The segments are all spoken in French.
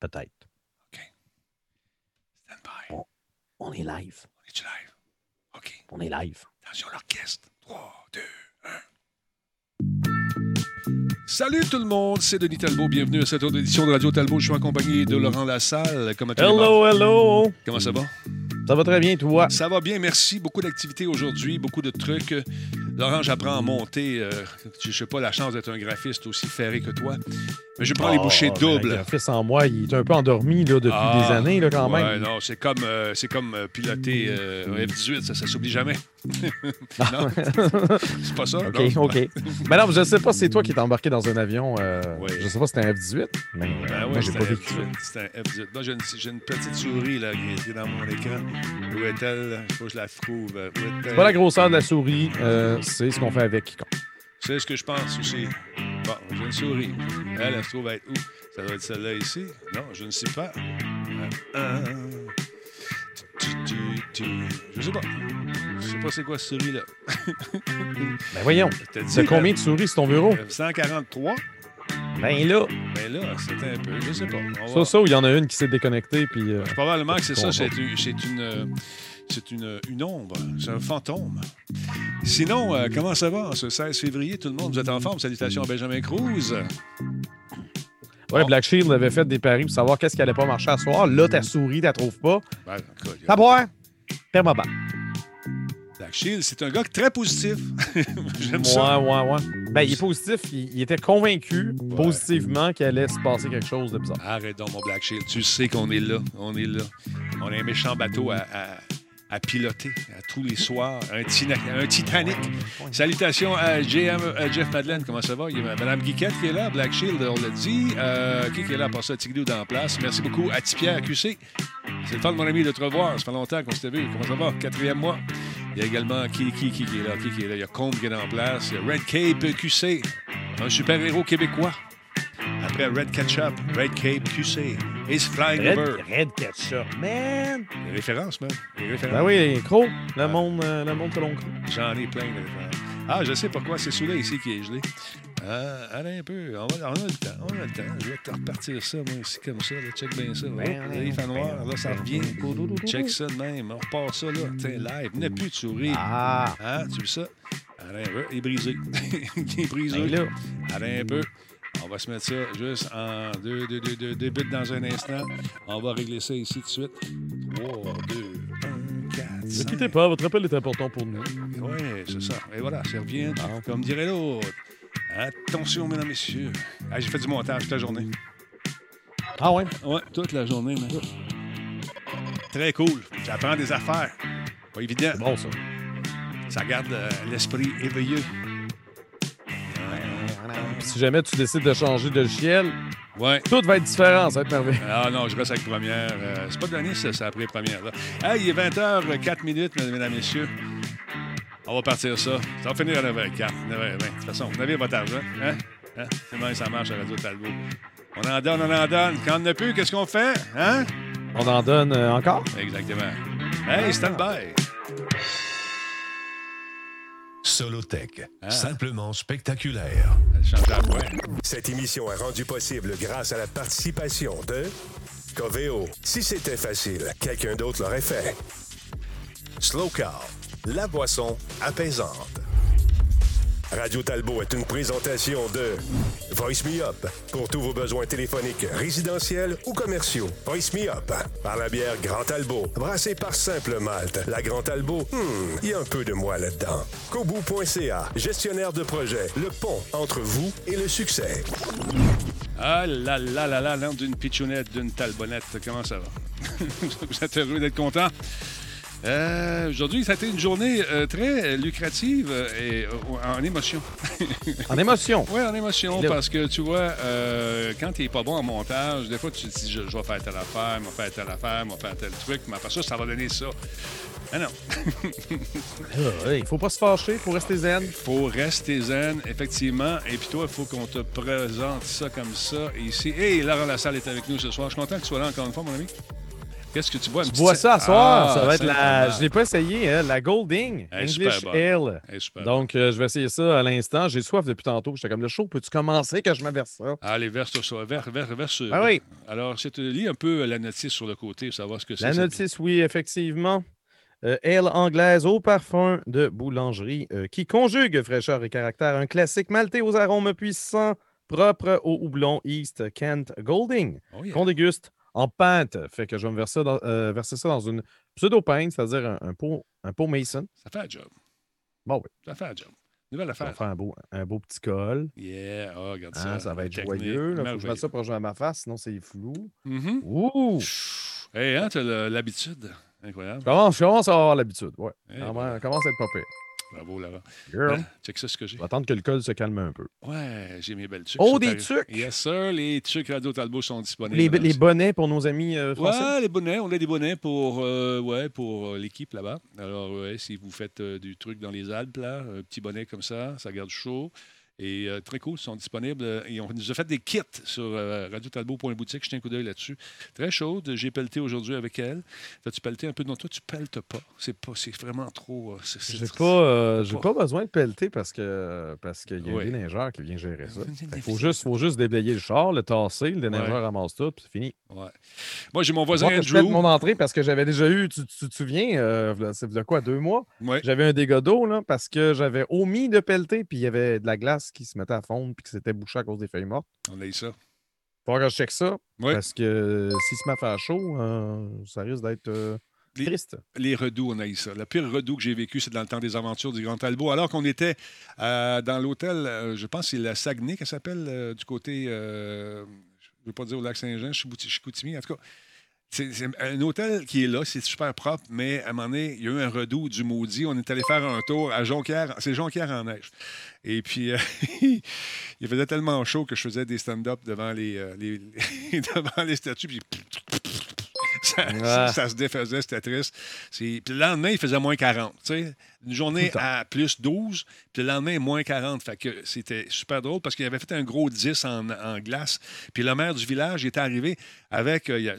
Peut-être. OK. Stand by. On, on est live. On est live? OK. On est live. Attention l'orchestre. 3, 2, 1. Salut tout le monde, c'est Denis Talbot. Bienvenue à cette autre édition de Radio Talbot. Je suis accompagné de Laurent Lassalle. Comment tu vas? Hello, hello. Comment ça va? Ça va très bien, toi? Ça va bien, merci. Beaucoup d'activités aujourd'hui, beaucoup de trucs. Laurent, j'apprends à monter. Euh, je sais pas la chance d'être un graphiste aussi ferré que toi. Mais je prends les bouchées Oh, doubles. Le graphiste en moi, il est un peu endormi là, depuis Ah, des années là, quand ouais, même. non, c'est comme, euh, c'est comme euh, piloter euh, un F-18, ça, ça s'oublie jamais. non, c'est pas ça. OK, non? OK. Mais non, je sais pas si c'est toi qui es embarqué dans un avion. Oui. Je sais pas si c'était un F-18, mais Ben moi, j'ai pas un vécu. F-18. C'est un F-18. Moi, j'ai une, petite souris là, qui est- dans mon écran. Où est-elle? Il faut que je la trouve. C'est pas la grosseur de la souris, c'est ce qu'on fait avec. C'est ce que je pense aussi. Bon, j'ai une souris. Elle, elle se trouve être où? Ça doit être celle-là ici? Non, je ne sais pas. Euh, euh, tu, tu. Je sais pas. Je sais pas c'est quoi ce souris-là. Ben voyons, c'est combien de souris sur ton bureau? euh, 143? Ben là, Ben là, c'est un peu. Je sais pas. Ça, ça, ou il y en a une qui s'est déconnectée, puis... euh, Probablement que c'est ça. C'est une, c'est une, ombre. C'est un fantôme. Sinon, euh, comment ça va ce 16 février? Tout le monde, vous êtes en forme? Salutations à Benjamin Cruz. Ouais. Black Shield avait fait des paris pour savoir qu'est-ce qui allait pas marcher à soir. Là, ta souris, t'as trouves pas. Ben, T'as boire? Permaban. Black Shield, c'est un gars très positif. J'aime ça. Ouais, ouais, ouais. Ben, il est positif. Il, il était convaincu, positivement, qu'il allait se passer quelque chose de bizarre. Arrête donc, mon Black Shield. Tu sais qu'on est là. On est là. On a un méchant bateau à, à- à piloter à tous les soirs. Un, tina- un Titanic. Salutations à Jeff Madeleine. Comment ça va? Il y a Mme Guiquette qui est là. Black Shield, on l'a dit. Euh, qui est là pour ça? Tiglou dans la place. Merci beaucoup à Tipierre QC. C'est le fun, mon ami, de te revoir. Ça fait longtemps qu'on s'était vu. Comment ça va? Quatrième mois. Il y a également qui, qui, qui, qui est là? Qui, qui est là? Il y a Combe qui est en place. Il y a Red Cape QC. Un super-héros québécois. Après Red Ketchup, Red Cape QC, Is Flying Red, Over. Red Ketchup, man! Les références, man. Les références. Ben oui, Cro. Le monde, euh, le monde Cro. J'en ai plein de références. Ah, je sais pourquoi c'est celui-là ici qui est gelé. Ah, allez un peu. On, va, on a le temps. On a le temps. Je vais te repartir ça, moi, ici, comme ça. Là. Check bien ça. Là, il fait noir. Là, ça revient. Check ça de même. On repart ça, là. Tiens, live. Il n'y a plus de souris. Ah! Ah, tu veux ça? Allez un peu. Il est brisé. il est brisé. Ben Allez un peu. On va se mettre ça juste en deux, deux, deux, deux, deux bits dans un instant. On va régler ça ici tout de suite. 3, 2, 1, 4, ne 5. quittez pas, votre appel est important pour nous. Oui, c'est ça. Et voilà, ça revient, Ah. comme dirait l'autre. Attention, mesdames, messieurs. Ah, J'ai fait du montage toute la journée. Ah ouais? Ouais, toute la journée, man. Très cool. J'apprends des affaires. Pas évident. Bon, ça. Ça garde euh, l'esprit éveillé. Puis si jamais tu décides de changer de logiciel, Ouais. tout va être différent, ça va être merveilleux. Ah non, je reste avec première. Euh, c'est pas donné, ça, c'est après première. Là. Hey, il est 20h04 minutes, mesdames et messieurs. On va partir ça. Ça va finir à 9h04, 9h20. De toute façon, vous avez votre argent. Hein? Hein? C'est même ça marche à Radio Talbot. On en donne, on en donne. Quand on n'a plus, qu'est-ce qu'on fait? Hein? On en donne euh, encore? Exactement. Hey, stand by. Solotech, Ah. simplement spectaculaire. Cette émission est rendue possible grâce à la participation de Coveo. Si c'était facile, quelqu'un d'autre l'aurait fait. Slow Car, la boisson apaisante. Radio Talbot est une présentation de Voice Me Up pour tous vos besoins téléphoniques, résidentiels ou commerciaux. Voice Me Up par la bière Grand Talbot, brassée par Simple Malte. La Grand Talbot, hmm, il y a un peu de moi là-dedans. Kobu.ca, gestionnaire de projet, le pont entre vous et le succès. Ah là là là là, l'âme d'une pitchounette, d'une talbonnette. Comment ça va? Vous êtes heureux d'être content? Euh, Aujourd'hui, ça a été une journée euh, très lucrative euh, et en émotion. En émotion? Oui, en émotion, parce que tu vois, euh, quand tu n'es pas bon en montage, des fois tu te dis je, je vais faire telle affaire, je vais faire telle affaire, je vais faire tel truc, mais après ça, ça va donner ça. Ah non, Ah, Il faut pas se fâcher, il faut rester zen. faut rester zen, effectivement. Et puis toi, il faut qu'on te présente ça comme ça ici. Et Laurent Lassalle est avec nous ce soir. Je suis content que tu sois là encore une fois, mon ami. Qu'est-ce que tu bois? Petite- bois ça à soir. Ah, ça va être la. Je l'ai pas essayé, hein, la Golding English. Ale. Donc, euh, je vais essayer ça à l'instant. J'ai soif depuis tantôt. J'étais comme le show. Peux-tu commencer que je me verse ça? Allez, verse ça. Verse, verse, verse. Ah oui. Alors, c'est, lis un peu la notice sur le côté savoir ce que c'est. La notice, oui, effectivement. Euh, ale anglaise au parfum de boulangerie euh, qui conjugue fraîcheur et caractère. Un classique maltais aux arômes puissants, propre au houblon East Kent Golding, Oh, yeah. qu'on déguste en pinte. Fait que je vais me verser ça dans, euh, verser ça dans une pseudo-pinte, c'est-à-dire un, un pot, un pot Mason. Ça fait un job. Bon, oui, Ça fait un job. Nouvelle ça va affaire. faire un beau, un beau petit col. Yeah. Oh, regarde Hein, ça. ça va être Technique, joyeux. Il faut que je mette ça pour jouer à ma face, sinon c'est flou. Mhm. Ouh! Hey, hein, t'as le- l'habitude. Incroyable. Je commence, je commence à avoir l'habitude? Ouais. Ouais, commence à être pas pire? Bravo, Laurent. Girl. Hein? Check ça, ce que j'ai. Attendre que le col se calme un peu. Ouais, j'ai mes belles tucs. Oh, des tucs! Yes, sir. Les tucs Radio Talbot sont disponibles. Les, bonnets pour nos amis euh, français? Ouais, les bonnets. On a des bonnets pour, euh, ouais, pour euh, l'équipe là-bas. Alors, ouais, si vous faites euh, du truc dans les Alpes, là, un petit bonnet comme ça, ça garde chaud. Et euh, très cool, ils sont disponibles. Euh, Et on nous a fait des kits sur euh, radiotalbot.boutique. Jetez un coup d'œil là-dessus. Très chaude. J'ai pelleté aujourd'hui avec elle. T'as-tu pelleté un peu? Non, toi, tu pelletes pas. C'est pas, c'est vraiment trop. euh, J'ai pas, euh, j'ai pas. besoin de pelleter parce que parce qu'il y a un déneigeur qui vient gérer ça. Il faut juste, faut juste déblayer le char, le tasser, le déneigeur Ouais. ramasse tout, puis c'est fini. Ouais. Moi, j'ai mon voisin Moi, que je Andrew. mon entrée parce que j'avais déjà eu, tu, tu te souviens, c'est de quoi, deux mois? Ouais. J'avais un dégât d'eau parce que j'avais omis de pelleter, puis il y avait de la glace qui se mettait à fondre, puis que c'était bouché à cause des feuilles mortes. On a eu ça. Faut que je check ça, Ouais. parce que s'il se met à faire chaud, euh, ça risque d'être euh, Les- triste. Les redoux, on a eu ça. Le pire redoux que j'ai vécu, c'est dans le temps des aventures du Grand Talbot. Alors qu'on était euh, dans l'hôtel, euh, je pense que c'est la Saguenay qu'elle s'appelle, euh, du côté, je ne veux pas dire au lac Saint-Jean, Chicoutimi. En tout cas, c'est un hôtel qui est là, c'est super propre, mais à un moment donné, il y a eu un redoux du maudit. On est allé faire un tour à Jonquière. C'est Jonquière en neige. Et puis, euh, il faisait tellement chaud que je faisais des stand-up devant les, euh, les- devant les statues. Puis ça, ça se défaisait, c'était triste. Puis le lendemain, il faisait moins 40. tu sais. Une journée à plus 12, puis le lendemain, moins 40. Fait que c'était super drôle parce qu'il avait fait un gros 10 en, en glace. Puis le maire du village était arrivé avec. euh,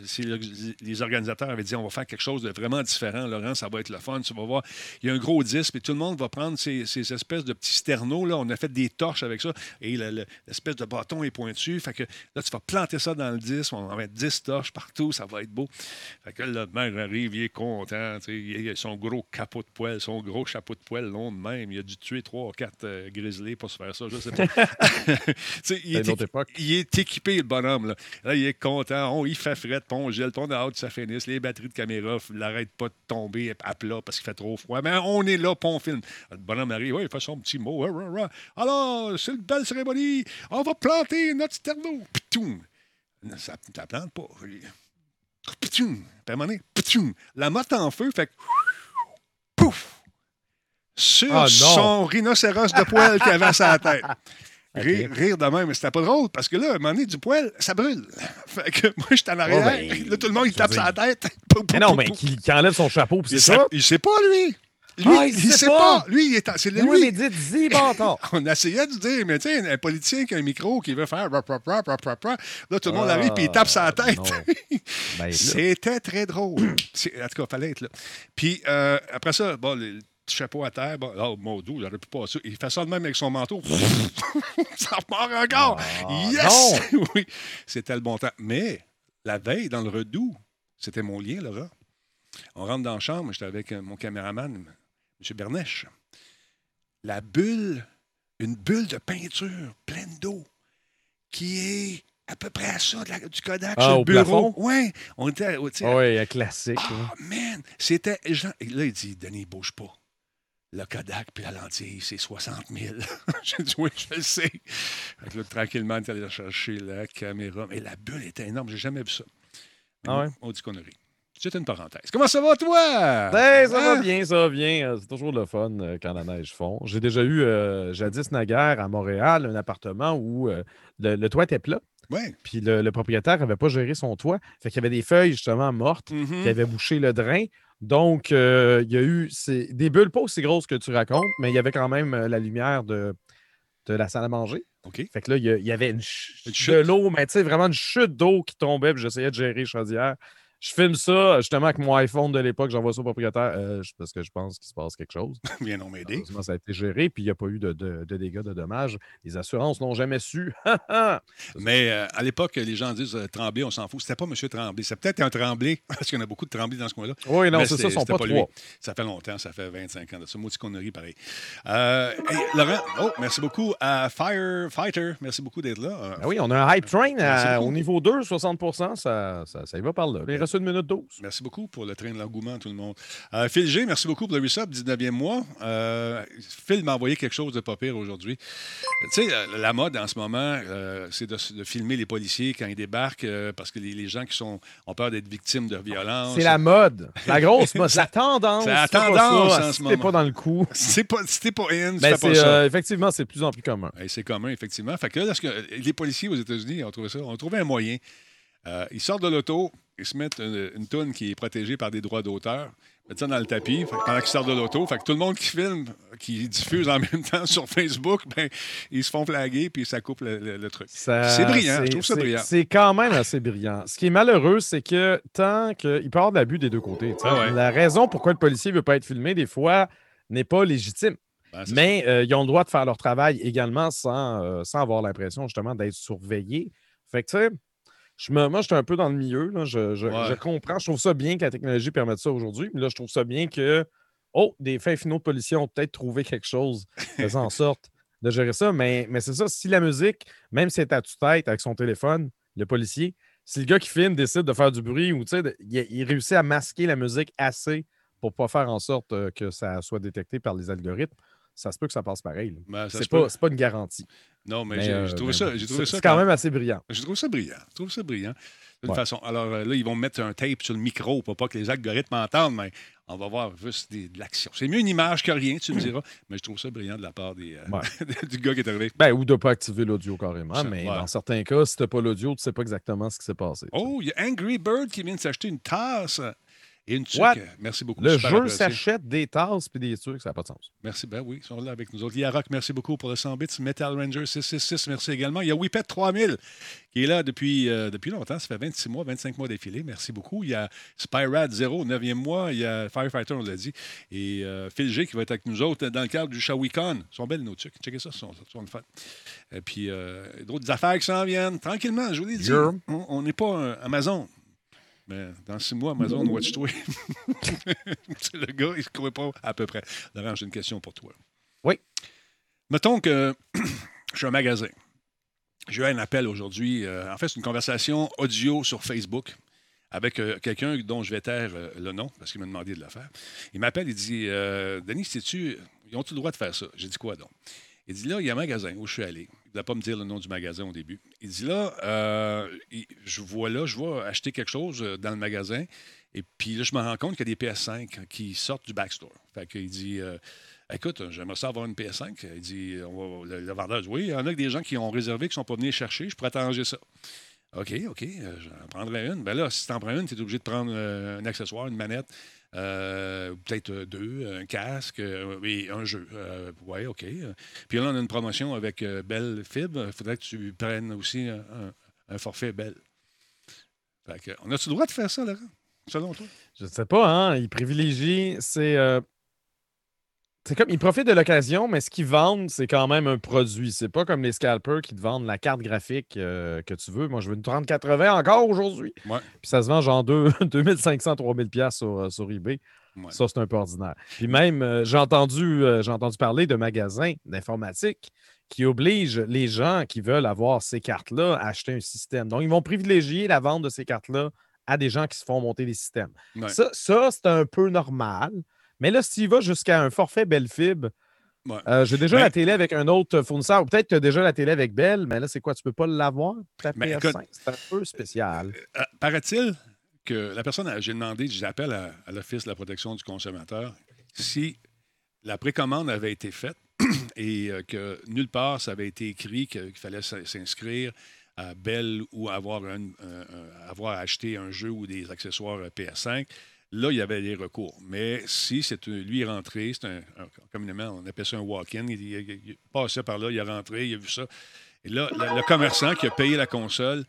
les organisateurs avaient dit on va faire quelque chose de vraiment différent, Laurent, ça va être le fun. Tu vas voir, il y a un gros 10, puis tout le monde va prendre ces, ces espèces de petits sternos. Là. On a fait des torches avec ça, et le- le- l'espèce de bâton est pointu. Fait que là, tu vas planter ça dans le 10, on va mettre 10 torches partout, ça va être beau. Fait que là, le maire arrive, il est content. Il a son gros capot de poêle, son gros chapeau de poêle long de même. Il a dû tuer 3 ou 4 grizzlies pour se faire ça, je sais pas. Il, est une autre époque. il est équipé, le bonhomme. Là, Là, il est content. On, il fait fret, puis on gèle, puis on a hâte que ça finisse. Les batteries de caméra n'arrêtent pas de tomber à plat parce qu'il fait trop froid. Mais on est là, puis on filme. Le bonhomme arrive, ouais, il fait son petit mot. Rah, rah, rah. Alors, c'est une belle cérémonie. On va planter notre sterno. Pitoum. Ça ne plante pas. Pitoum. La motte en feu fait que pouf! Sur Ah, son rhinocéros de poil qu'il avait à sa tête. Rire, rire de même, mais c'était pas drôle parce que là, à un moment donné, du poil, ça brûle. Fait que moi, j'étais en arrière. ben, là, tout le monde, il tape sa tête. Pou, pou, Mais non, pou, mais pou. qui, qui enlève son chapeau, puis c'est sait, ça? il sait pas, lui. Lui, Ah, il il sait sait pas. pas. Lui, il est c'est lui. oui, mais dites-y, bâtard! On essayait de dire, mais tu sais, un politicien qui a un micro qui veut faire rap, rap, rap, rap, rap, rap. Là, tout le monde arrive et il tape sa tête. Ah, non. Ben, C'était très drôle. En tout cas, il fallait être là. Puis euh, après ça, bon, le petit chapeau à terre, bon, oh mon dieu, il aurait pu passer. Il fait ça de même avec son manteau. ça repart encore. Ah, yes! oui, c'était le bon temps. Mais la veille, dans le redout, c'était mon lien, Laura. On rentre dans la chambre, j'étais avec euh, mon caméraman, M. Bernèche. La bulle, une bulle de peinture pleine d'eau qui est à peu près à ça de la- du Kodak Ah, sur le au bureau. plafond? Oui, on était. sais, Ah oui, classique. ah, man! C'était. Là, il dit Denis, bouge pas. Le Kodak puis la lentille, c'est 60 000. J'ai dit Oui, je le sais. Là, tranquillement, il est allé chercher la caméra. Mais la bulle était énorme. J'ai jamais vu ça. Mais Ah ouais? On dit conneries. C'est une parenthèse. Comment ça va, toi? Ben, ça va Hein? bien, ça va bien. Euh, C'est toujours le fun euh, quand la neige fond. J'ai déjà eu, euh, jadis naguère, à Montréal, un appartement où euh, le, le toit était plat, Oui. puis le, le propriétaire n'avait pas géré son toit. Fait qu'il y avait des feuilles, justement, mortes Mhm. qui avaient bouché le drain. Donc, euh, il y a eu des bulles pas aussi grosses que tu racontes, mais il y avait quand même euh, la lumière de, de la salle à manger. OK. Fait que là, il y, avait une, ch- Une de chute. l'eau, mais tu sais, vraiment une chute d'eau qui tombait, puis j'essayais de gérer chaudière. Je filme ça justement avec mon iPhone de l'époque, j'envoie ça au propriétaire euh, parce que je pense qu'il se passe quelque chose. Viens donc m'aider. Ça a été géré, puis il n'y a pas eu de, de- de dégâts, de dommages. Les assurances n'ont jamais su. Mais euh, à l'époque, les gens disent euh, Tremblay, on s'en fout. C'était pas M. Tremblay. C'est peut-être un Tremblay, parce qu'il y en a beaucoup de Tremblay dans ce coin-là. oui, non, c'est ça, sont pas trois. Ça fait longtemps, ça fait 25 ans de ça. Maudit connerie, pareil. Euh, hey, Laurent, oh, merci beaucoup à Firefighter. Merci beaucoup d'être là. Ah oui, on a un hype train à- au niveau 2, 60 ça, ça, ça y va par là. Il reste une minute 12. Merci beaucoup pour le train de l'engouement, tout le monde. Euh, Phil G, merci beaucoup pour le resub, 19e mois. Euh, Phil m'a envoyé quelque chose de pas pire aujourd'hui. Tu sais, la, la mode en ce moment, euh, c'est de, de filmer les policiers quand ils débarquent euh, parce que les, les gens qui sont, ont peur d'être victimes de violence. C'est la mode. La grosse mode. La tendance. c'est la pas tendance ça, en ce si moment. pas dans le coup. C'est pas, si t'es pas in, tu Ben, fais pas ça. euh, effectivement, c'est de plus en plus commun. Et c'est commun, effectivement. Fait que là, lorsque les policiers aux États-Unis ont trouvé ça, ont trouvé un moyen. Euh, ils sortent de l'auto, ils se mettent une, une toune qui est protégée par des droits d'auteur, mettent ça dans le tapis fait pendant qu'ils sortent de l'auto. Fait que tout le monde qui filme, qui diffuse en même temps sur Facebook, ben, ils se font flaguer puis ça coupe le, le- le truc. C'est brillant, je trouve ça c'est- brillant. C'est quand même assez brillant. Ce qui est malheureux, c'est que tant qu'il peut y avoir de l'abus des deux côtés. Ah ouais. La raison pourquoi le policier ne veut pas être filmé, des fois, n'est pas légitime. Ben, Mais euh, ils ont le droit de faire leur travail également sans, euh, sans avoir l'impression justement d'être surveillés. Fait que, tu sais, je me, moi, je suis un peu dans le milieu. là. Je, je- Ouais. je comprends. Je trouve ça bien que la technologie permette ça aujourd'hui. Mais là, je trouve ça bien que, oh, des fins finaux de policiers ont peut-être trouvé quelque chose faisant en sorte de gérer ça. Mais, mais c'est ça, si la musique, même si elle est à tue-tête avec son téléphone, le policier, si le gars qui filme décide de faire du bruit ou de- il, il réussit à masquer la musique assez pour pas faire en sorte euh, que ça soit détecté par les algorithmes, ça se peut que ça passe pareil. Ben, C'est pas, c'est pas une garantie. Non, mais, Mais, j'ai euh, trouvé ça. Trouvé c'est ça c'est quand même assez brillant. Je trouve ça brillant. Je trouve ça brillant. De toute Ouais. façon. Alors euh, là, ils vont mettre un tape sur le micro pour pas que les algorithmes entendent, mais on va voir juste des- de l'action. C'est mieux une image que rien, tu me diras, mais je trouve ça brillant de la part des, euh, Ouais. du gars qui est arrivé. Ben, ou de pas activer l'audio carrément. Ça, mais ouais. dans certains cas, si t'as pas l'audio, tu sais pas exactement ce qui s'est passé. Oh, il y a Angry Bird qui vient de s'acheter une tasse Merci beaucoup. le super jeu s'achète des tasses puis des trucs, ça n'a pas de sens. Merci, ben oui, ils sont là avec nous autres. Il y a Rock, merci beaucoup pour le 100 bits. Metal Ranger 666, merci également. Il y a Whippet 3000 qui est là depuis, euh, depuis longtemps. Ça fait 26 mois, 25 mois d'affilée. Merci beaucoup. Il y a Spyrad 0, 9e mois. Il y a Firefighter, on l'a dit. Et euh, Phil G qui va être avec nous autres dans le cadre du Shawicon. Ils sont belles nos trucs. Checkez ça, ils sont, ils sont le fun. Et puis, euh, d'autres affaires qui s'en viennent. Tranquillement, je vous l'ai dit. On on n'est pas un Amazon. Mais dans six mois, Amazon, watch-toi. C'est le gars, il ne se croit pas à peu près. Laurent, j'ai une question pour toi. Oui. Mettons que je suis un magasin. J'ai eu un appel aujourd'hui. euh, en fait, c'est une conversation audio sur Facebook avec euh, quelqu'un dont je vais taire euh, le nom parce qu'il m'a demandé de le faire. Il m'appelle, il dit Denis, sais-tu, ils ont-tu le droit de faire ça J'ai dit quoi donc Il dit là, il y a un magasin où je suis allé. Il ne pas me dire le nom du magasin au début. Il dit là, euh, je vois là, je vois acheter quelque chose euh, dans le magasin. Et puis là, je me rends compte qu'il y a des PS5 qui sortent du backstore. Fait qu'il dit euh, Écoute, j'aimerais ça avoir une PS5. Il dit on va- le, vendeur dit Oui, il y en a des gens qui ont réservé, qui ne sont pas venus chercher. Je pourrais t'arranger ça. OK, OK, j'en prendrais une. Ben là, si tu en prends une, tu es obligé de prendre un accessoire, une manette, euh, peut-être euh, deux, un casque euh, et un jeu. Oui, OK. Puis là, on a une promotion avec euh, Bell Fib. Il faudrait que tu prennes aussi un, forfait Bell. Fait on a-tu le droit de faire ça, Laurent, selon toi? Je ne sais pas, hein. Ils privilégient. C'est. C'est comme. Ils profitent de l'occasion, mais ce qu'ils vendent, c'est quand même un produit. C'est pas comme les scalpers qui te vendent la carte graphique euh, que tu veux. Moi, je veux une 3080 encore aujourd'hui. Ouais. Puis ça se vend genre deux- 2500, 3000 pièces sur, euh, sur eBay. Ouais. Ça, c'est un peu ordinaire. Puis même, euh, j'ai entendu, euh, j'ai entendu parler de magasins d'informatique qui obligent les gens qui veulent avoir ces cartes-là à acheter un système. Donc, ils vont privilégier la vente de ces cartes-là à des gens qui se font monter des systèmes. Ouais. Ça, ça, c'est un peu normal. Mais là, si tu vas jusqu'à un forfait Bellfib, Ouais. euh, j'ai déjà Mais- la télé avec un autre fournisseur, ou peut-être que tu as déjà la télé avec Bell, mais là, c'est quoi? Tu peux pas l'avoir? Mais PS5? écoute- c'est un peu spécial. Euh, Paraît-il que la personne, a- j'ai demandé, j'appelle à, à l'Office de la protection du consommateur si la précommande avait été faite et euh, que nulle part ça avait été écrit qu'il fallait s'inscrire à Bell ou avoir, un, acheté un jeu ou des accessoires euh, PS5. Là, il y avait des recours. Mais si c'est lui est rentré, c'est un, un- communément, on appelle ça un walk-in, il, il- il passait par là, il est rentré, il a vu ça. Et là, le, le commerçant qui a payé la console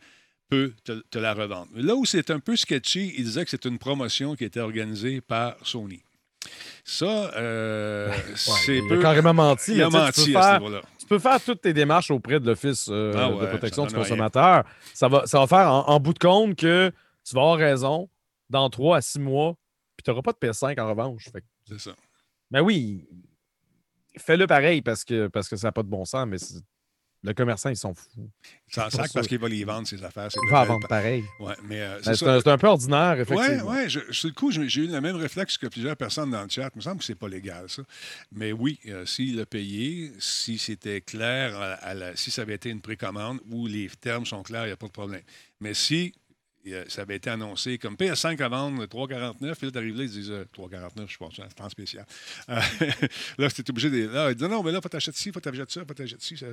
peut te, te la revendre. Là où c'est un peu sketchy, il disait que c'est une promotion qui était organisée par Sony. Ça, euh, c'est il peu... a carrément menti. Il a là, tu peux à ce faire- tu peux faire toutes tes démarches auprès de l'Office euh, Ah de protection du consommateur. Ça va, ça va faire en, en bout de compte que tu vas avoir raison dans 3 à 6 mois, puis tu n'auras pas de PS5 en revanche. Fait C'est ça. Ben oui, fais-le pareil parce que, parce que ça n'a pas de bon sens, mais le commerçant, ils sont fous. Ça Pas sac parce qu'il va les vendre, ses affaires. Il va vendre pareil. Ouais, mais euh, Ben, c'est un, peu ordinaire, Oui, effectivement. oui. Sur le coup, j'ai eu le même réflexe que plusieurs personnes dans le chat. Il me semble que c'est pas légal, ça. Mais oui, euh, s'il l'a payé, si c'était clair, à- à la- si ça avait été une précommande où les termes sont clairs, il n'y a pas de problème. Mais si euh, ça avait été annoncé comme PS5 à vendre 3,49, puis là, t'arrives là, ils disent euh, 3,49, je pense, c'est un temps spécial. Euh, là, c'était obligé de. Là, ils disent non, mais là, faut t'acheter ci, faut t'acheter ça, faut t'acheter ci. Ça-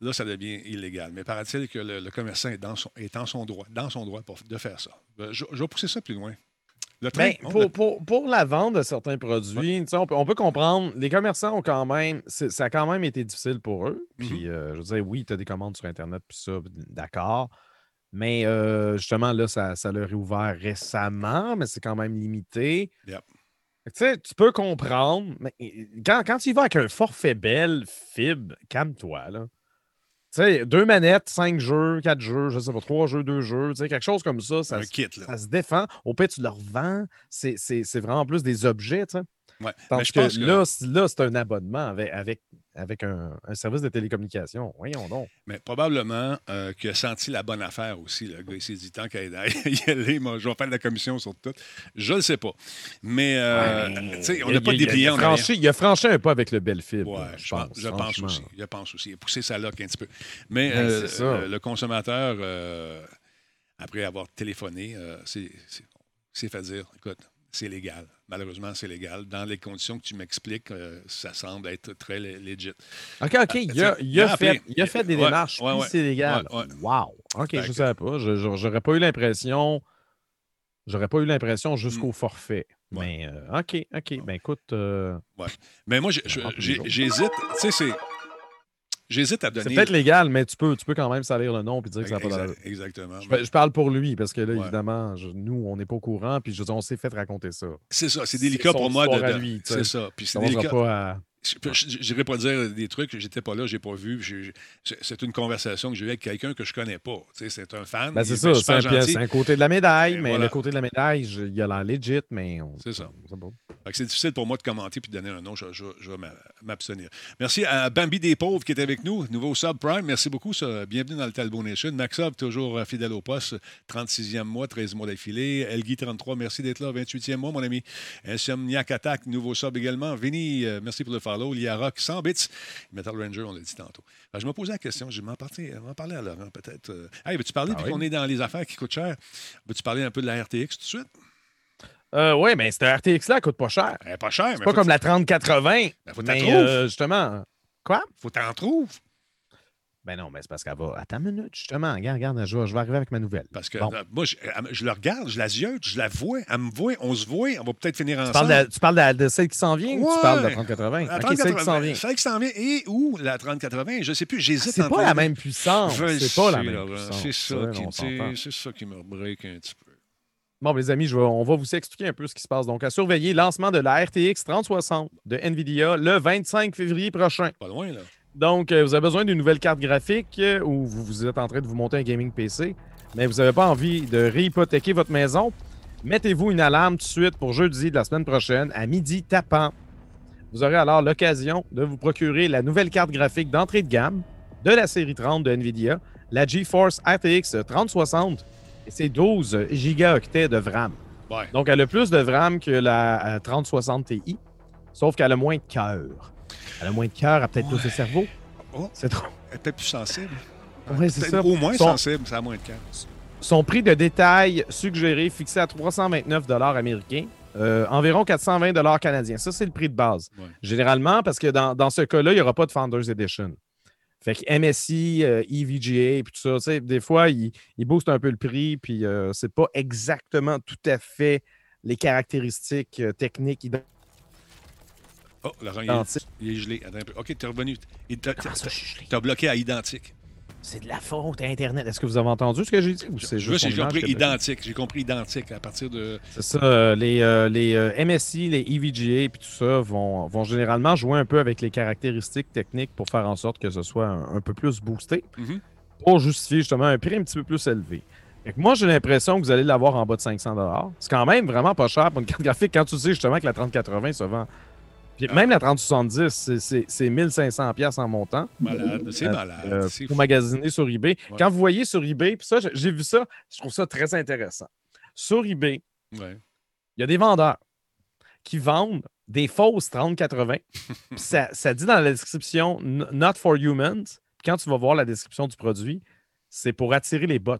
Là, ça devient illégal. Mais paraît-il que le, le commerçant est, dans son, est en son droit, dans son droit pour, de faire ça. Euh, Je, je vais pousser ça plus loin. Le train, Ben, pour, pour- pour la vente de certains produits, on, peut, on peut comprendre, les commerçants ont quand même, c'est- ça a quand même été difficile pour eux. Mhm. Puis, euh, je veux dire, oui, tu as des commandes sur Internet, puis ça, d'accord. Mais euh, justement, là, ça, ça l'a réouvert récemment, mais c'est quand même limité. Yep. Tu sais, tu peux comprendre, mais quand, quand tu y vas avec un forfait belle, fibre, calme-toi, là. Tu sais, deux manettes, cinq jeux, quatre jeux, je sais pas, trois jeux, deux jeux, tu sais, quelque chose comme ça, ça, un se- kit, là. ça se défend. Au pire, tu leur vends. C'est c'est- c'est vraiment plus des objets, tu sais. Ouais. Je que, là, c'est un abonnement avec, avec, avec un, un service de télécommunication. Voyons donc. Mais probablement euh, qu'il a senti la bonne affaire aussi. Le gars, il s'est dit tant qu'à y aller, moi, je vais faire de la commission sur tout. Je ne le sais pas. Mais, euh, on n'a pas de il franchi, il a franchi un pas avec le bel. Ouais, je je pense, je aussi. Je pense aussi. Il a poussé sa loque un petit peu. Mais euh, ça. le, consommateur, euh, après avoir téléphoné, euh, c'est fait dire écoute, c'est légal. Malheureusement, c'est légal. Dans les conditions que tu m'expliques, euh, ça semble être très legit. OK, OK. Il a, il fait, appelé. il a fait des démarches. ouais, puis ouais. c'est légal. Wow. OK, je ne savais pas. J'aurais pas eu l'impression. J'aurais pas eu l'impression jusqu'au forfait. Mm. Ouais. Mais euh, OK, OK. Ben écoute. euh, Mais moi, j'hésite. Tu sais, c'est. J'hésite à c'est donner. peut-être légal, mais tu peux, tu peux quand même salir le nom et dire que ça n'a pas d'allure. Exactement. Je, je parle pour lui, parce que là, Ouais. évidemment, je- nous, on n'est pas au courant, puis je veux dire, on s'est fait raconter ça. C'est ça, c'est C'est délicat pour moi de. c'est ça. Puis c'est délicat. pas à... Je n'irai pas dire des trucs, j'étais pas là, j'ai pas vu. c'est- une conversation que j'ai eue avec quelqu'un que je connais pas. C'est un fan. Ben, c'est est ça, c'est un, côté de la médaille, Et mais voilà. le côté de la médaille, je- il a l'air legit, mais C'est ça. que C'est difficile pour moi de commenter puis de donner un nom. Je, je- je vais m'a- m'abstenir. Merci à Bambi des Pauvres qui est avec nous, nouveau subprime. Merci beaucoup. Ça. Bienvenue dans le Talbot Nation. Maxov, toujours euh, fidèle au poste. 36e mois, 13 mois d'affilée. Elgui, 33, merci d'être là. 28e mois, mon ami. Insomniac Attack, nouveau sub également. Vinny, euh, merci pour le follow. Liarock, 100 bits. Metal Ranger, on l'a dit tantôt. Que je me posais la question. Je vais m'en parler à Laurent, peut-être. Euh, Hey, veux-tu parler, Ah puis oui? qu'on est dans les affaires qui coûtent cher, veux-tu parler un peu de la RTX tout de suite? Euh, oui, mais cette RTX-là, elle coûte pas cher. Elle est pas cher, mais C'est pas comme la 3080. Ben, faut mais euh, justement. Quoi? faut t'en trouves. Ben non, mais c'est parce qu'elle va. Attends une minute, justement. Regarde, regarde, je vais, je vais arriver avec ma nouvelle. Parce que Bon. euh, moi, je, je le regarde, je la ziote, je la vois, elle me voit, on se voit, on va peut-être finir Tu ensemble. parles, de, tu parles de, celle qui s'en vient ou Ouais. tu parles de la 3080? La ok, 3080, celle qui s'en vient. Celle qui s'en vient. Et où la 3080? Je ne sais plus, j'hésite C'est entre pas la même puissance. Je le C'est pas la même puissance. C'est ça, qui, c'est ça me break un petit peu. Bon, les amis, je vais- on va vous expliquer un peu ce qui se passe. Donc, à surveiller, lancement de la RTX 3060 de NVIDIA le 25 février prochain. Pas loin, là. Donc, euh, vous avez besoin d'une nouvelle carte graphique euh, ou vous, vous êtes en train de vous monter un gaming PC, mais vous n'avez pas envie de réhypothéquer votre maison. Mettez-vous une alarme tout de suite pour jeudi de la semaine prochaine à midi tapant. Vous aurez alors l'occasion de vous procurer la nouvelle carte graphique d'entrée de gamme de la série 30 de NVIDIA, la GeForce RTX 3060 et ses 12 gigaoctets de VRAM. Ouais. Donc, elle a plus de VRAM que la euh, 3060 Ti, sauf qu'elle a moins de cœur. Elle a moins de cœur, elle a peut-être plus de cerveau. Oh. C'est trop. Elle est peut-être plus sensible. Ouais, c'est ça. Au moins Son- sensible, ça a moins de cœur. Son prix de détail suggéré fixé à 329 américains, euh, environ 420 canadiens. Ça, c'est le prix de base. Ouais. Généralement, parce que dans, dans ce cas-là, il n'y aura pas de Founders Edition. Fait que MSI, euh, EVGA, puis tout ça, tu sais, des fois, ils ils boostent un peu le prix, puis euh, c'est pas exactement tout à fait les caractéristiques euh, techniques Oh, Laurent, il est, il est gelé. Attends un peu. OK, t'es revenu. Il t'a- Comment ça, t'as- bloqué à identique. c'est de la faute à Internet. Est-ce que vous avez entendu ce que j'ai dit ou c'est juste j'ai compris identique. J'ai compris identique à partir de. C'est ça. euh, les euh, les euh, MSI, les EVGA et tout ça vont, vont généralement jouer un peu avec les caractéristiques techniques pour faire en sorte que ce soit un, un peu plus boosté Mhm. pour justifier justement un prix un petit peu plus élevé. Fait que moi, j'ai l'impression que vous allez l'avoir en bas de 500 C'est quand même vraiment pas cher pour une carte graphique quand tu sais justement que la 3080 se vend. Puis même la 3070, c'est- c'est c'est 1500 pièces en montant. Malade. C'est Euh, malade. euh, pour fou. magasiner sur eBay. Ouais. Quand vous voyez sur eBay, puis ça, j'ai- vu ça, je trouve ça très intéressant. Sur eBay, Ouais. il y a des vendeurs qui vendent des fausses 3080. Puis ça, ça dit dans la description Not for humans. Quand tu vas voir la description du produit, c'est pour attirer les bots.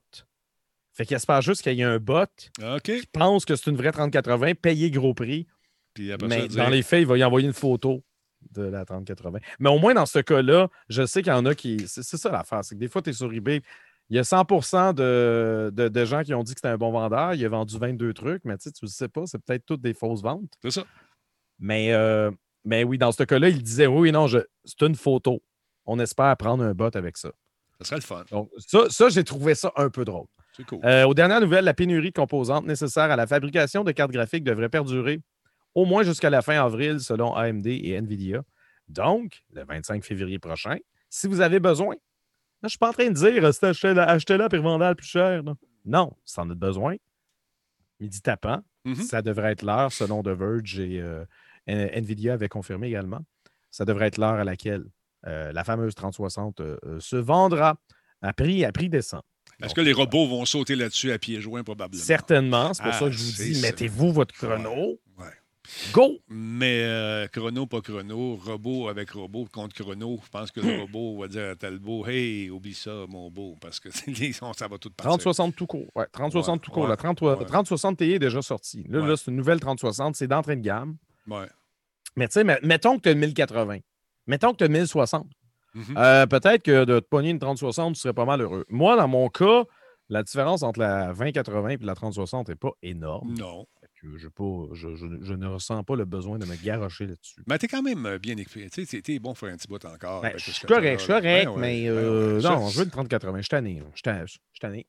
Fait qu'il espère juste qu'il y ait un bot OK. qui pense que c'est une vraie 3080, payé gros prix, Puis après mais ça, dire- dans les faits, il va y envoyer une photo de la 3080. Mais au moins, dans ce cas-là, je sais qu'il y en a qui. C'est ça l'affaire. C'est que des fois, tu es sur eBay. Il y a 100 de, de- de gens qui ont dit que c'était un bon vendeur. Il a vendu 22 trucs, mais tu sais, tu ne sais pas. C'est peut-être toutes des fausses ventes. C'est ça. Mais, euh, mais oui, dans ce cas-là, il disait oui, non, c'est une photo. On espère prendre un bot avec ça. Ça serait le fun. Donc, ça, ça j'ai trouvé ça un peu drôle. C'est cool. Euh, aux dernières nouvelles, la pénurie de composantes nécessaires à la fabrication de cartes graphiques devrait perdurer au moins jusqu'à la fin avril, selon AMD et Nvidia. Donc, le 25 février prochain, si vous avez besoin, je ne suis pas en train de dire euh, achetez-la puis revendez-la plus cher. là. Non, si en as besoin, midi tapant, Mhm. ça devrait être l'heure, selon The Verge et euh, Nvidia avait confirmé également. Ça devrait être l'heure à laquelle euh, la fameuse 3060 euh, euh, se vendra à prix, à prix décent. Est-ce que les robots vont sauter là-dessus à pieds joints, probablement? Certainement. C'est pour Ah, ça que je vous dis, mettez-vous votre chrono. Go! Mais euh, chrono, pas chrono, robot avec robot contre chrono, je pense que le robot va dire à Talbot Hey, oublie ça, mon beau, parce que ça va tout partir. 3060 tout court. Ouais, 3060 Ouais, tout court. ouais, La 30 ouais. 3060 Ti est déjà sorti. Là, c'est une nouvelle 3060. C'est d'entrée de gamme. Ouais. Mais tu sais, met- mettons que tu as une 1080. Mettons que tu as une 1060. Mhm. Euh, Peut-être que de te pogner une 3060, tu serais pas mal heureux. Moi, dans mon cas, la différence entre la 2080 et la 3060 n'est pas énorme. Non. Pas- je, je- je ne ressens pas le besoin de me garocher là-dessus. Mais t'es quand même euh, bien équipé. Tu sais, t'es- bon pour un petit bout encore. Ben, avec je suis t'as correct, je suis correct, Ben ouais, mais ben euh, ouais. non, je veux une 3080. Je suis tanné. Je suis tanné.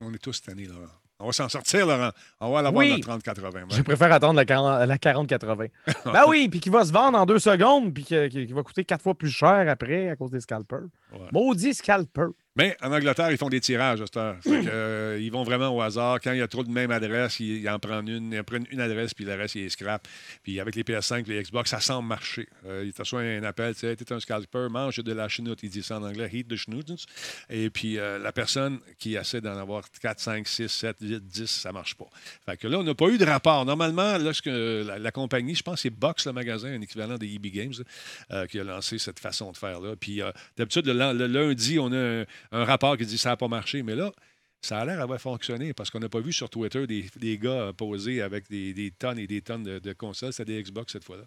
On est tous tannés, Laurent. On va s'en sortir, Laurent. On va l'avoir Oui. notre 3080. Je préfère attendre la 40 la 40-80. ben oui, puis qui va se vendre en deux secondes, puis qui, va coûter quatre fois plus cher après à cause des scalpers. Maudit scalper. Mais en Angleterre, ils font des tirages à cette heure. Fait que, euh, ils vont vraiment au hasard. Quand il y a trop de même adresse, ils, ils en prennent une, ils en prennent une adresse, puis le reste, ils les scrapent. Puis avec les PS5 les Xbox, ça semble marcher. Euh, il te reçoit un appel, tu sais, t'es un scalper, mange de la chenoute. Il dit ça en anglais, heat the schnootens. Et puis euh, la personne qui essaie d'en avoir 4, 5, 6, 7, 8, 10, ça marche pas. Fait que là, on n'a pas eu de rapport. Normalement, lorsque la, la compagnie, je pense que c'est Box, le magasin, un équivalent des EB Games, euh, qui a lancé cette façon de faire-là. Puis euh, d'habitude, le, le lundi, on a un, un rapport qui dit ça n'a pas marché. Mais là, ça a l'air d'avoir fonctionné parce qu'on n'a pas vu sur Twitter des, des gars poser avec des, des tonnes et des tonnes de, de consoles. C'était des Xbox cette fois-là.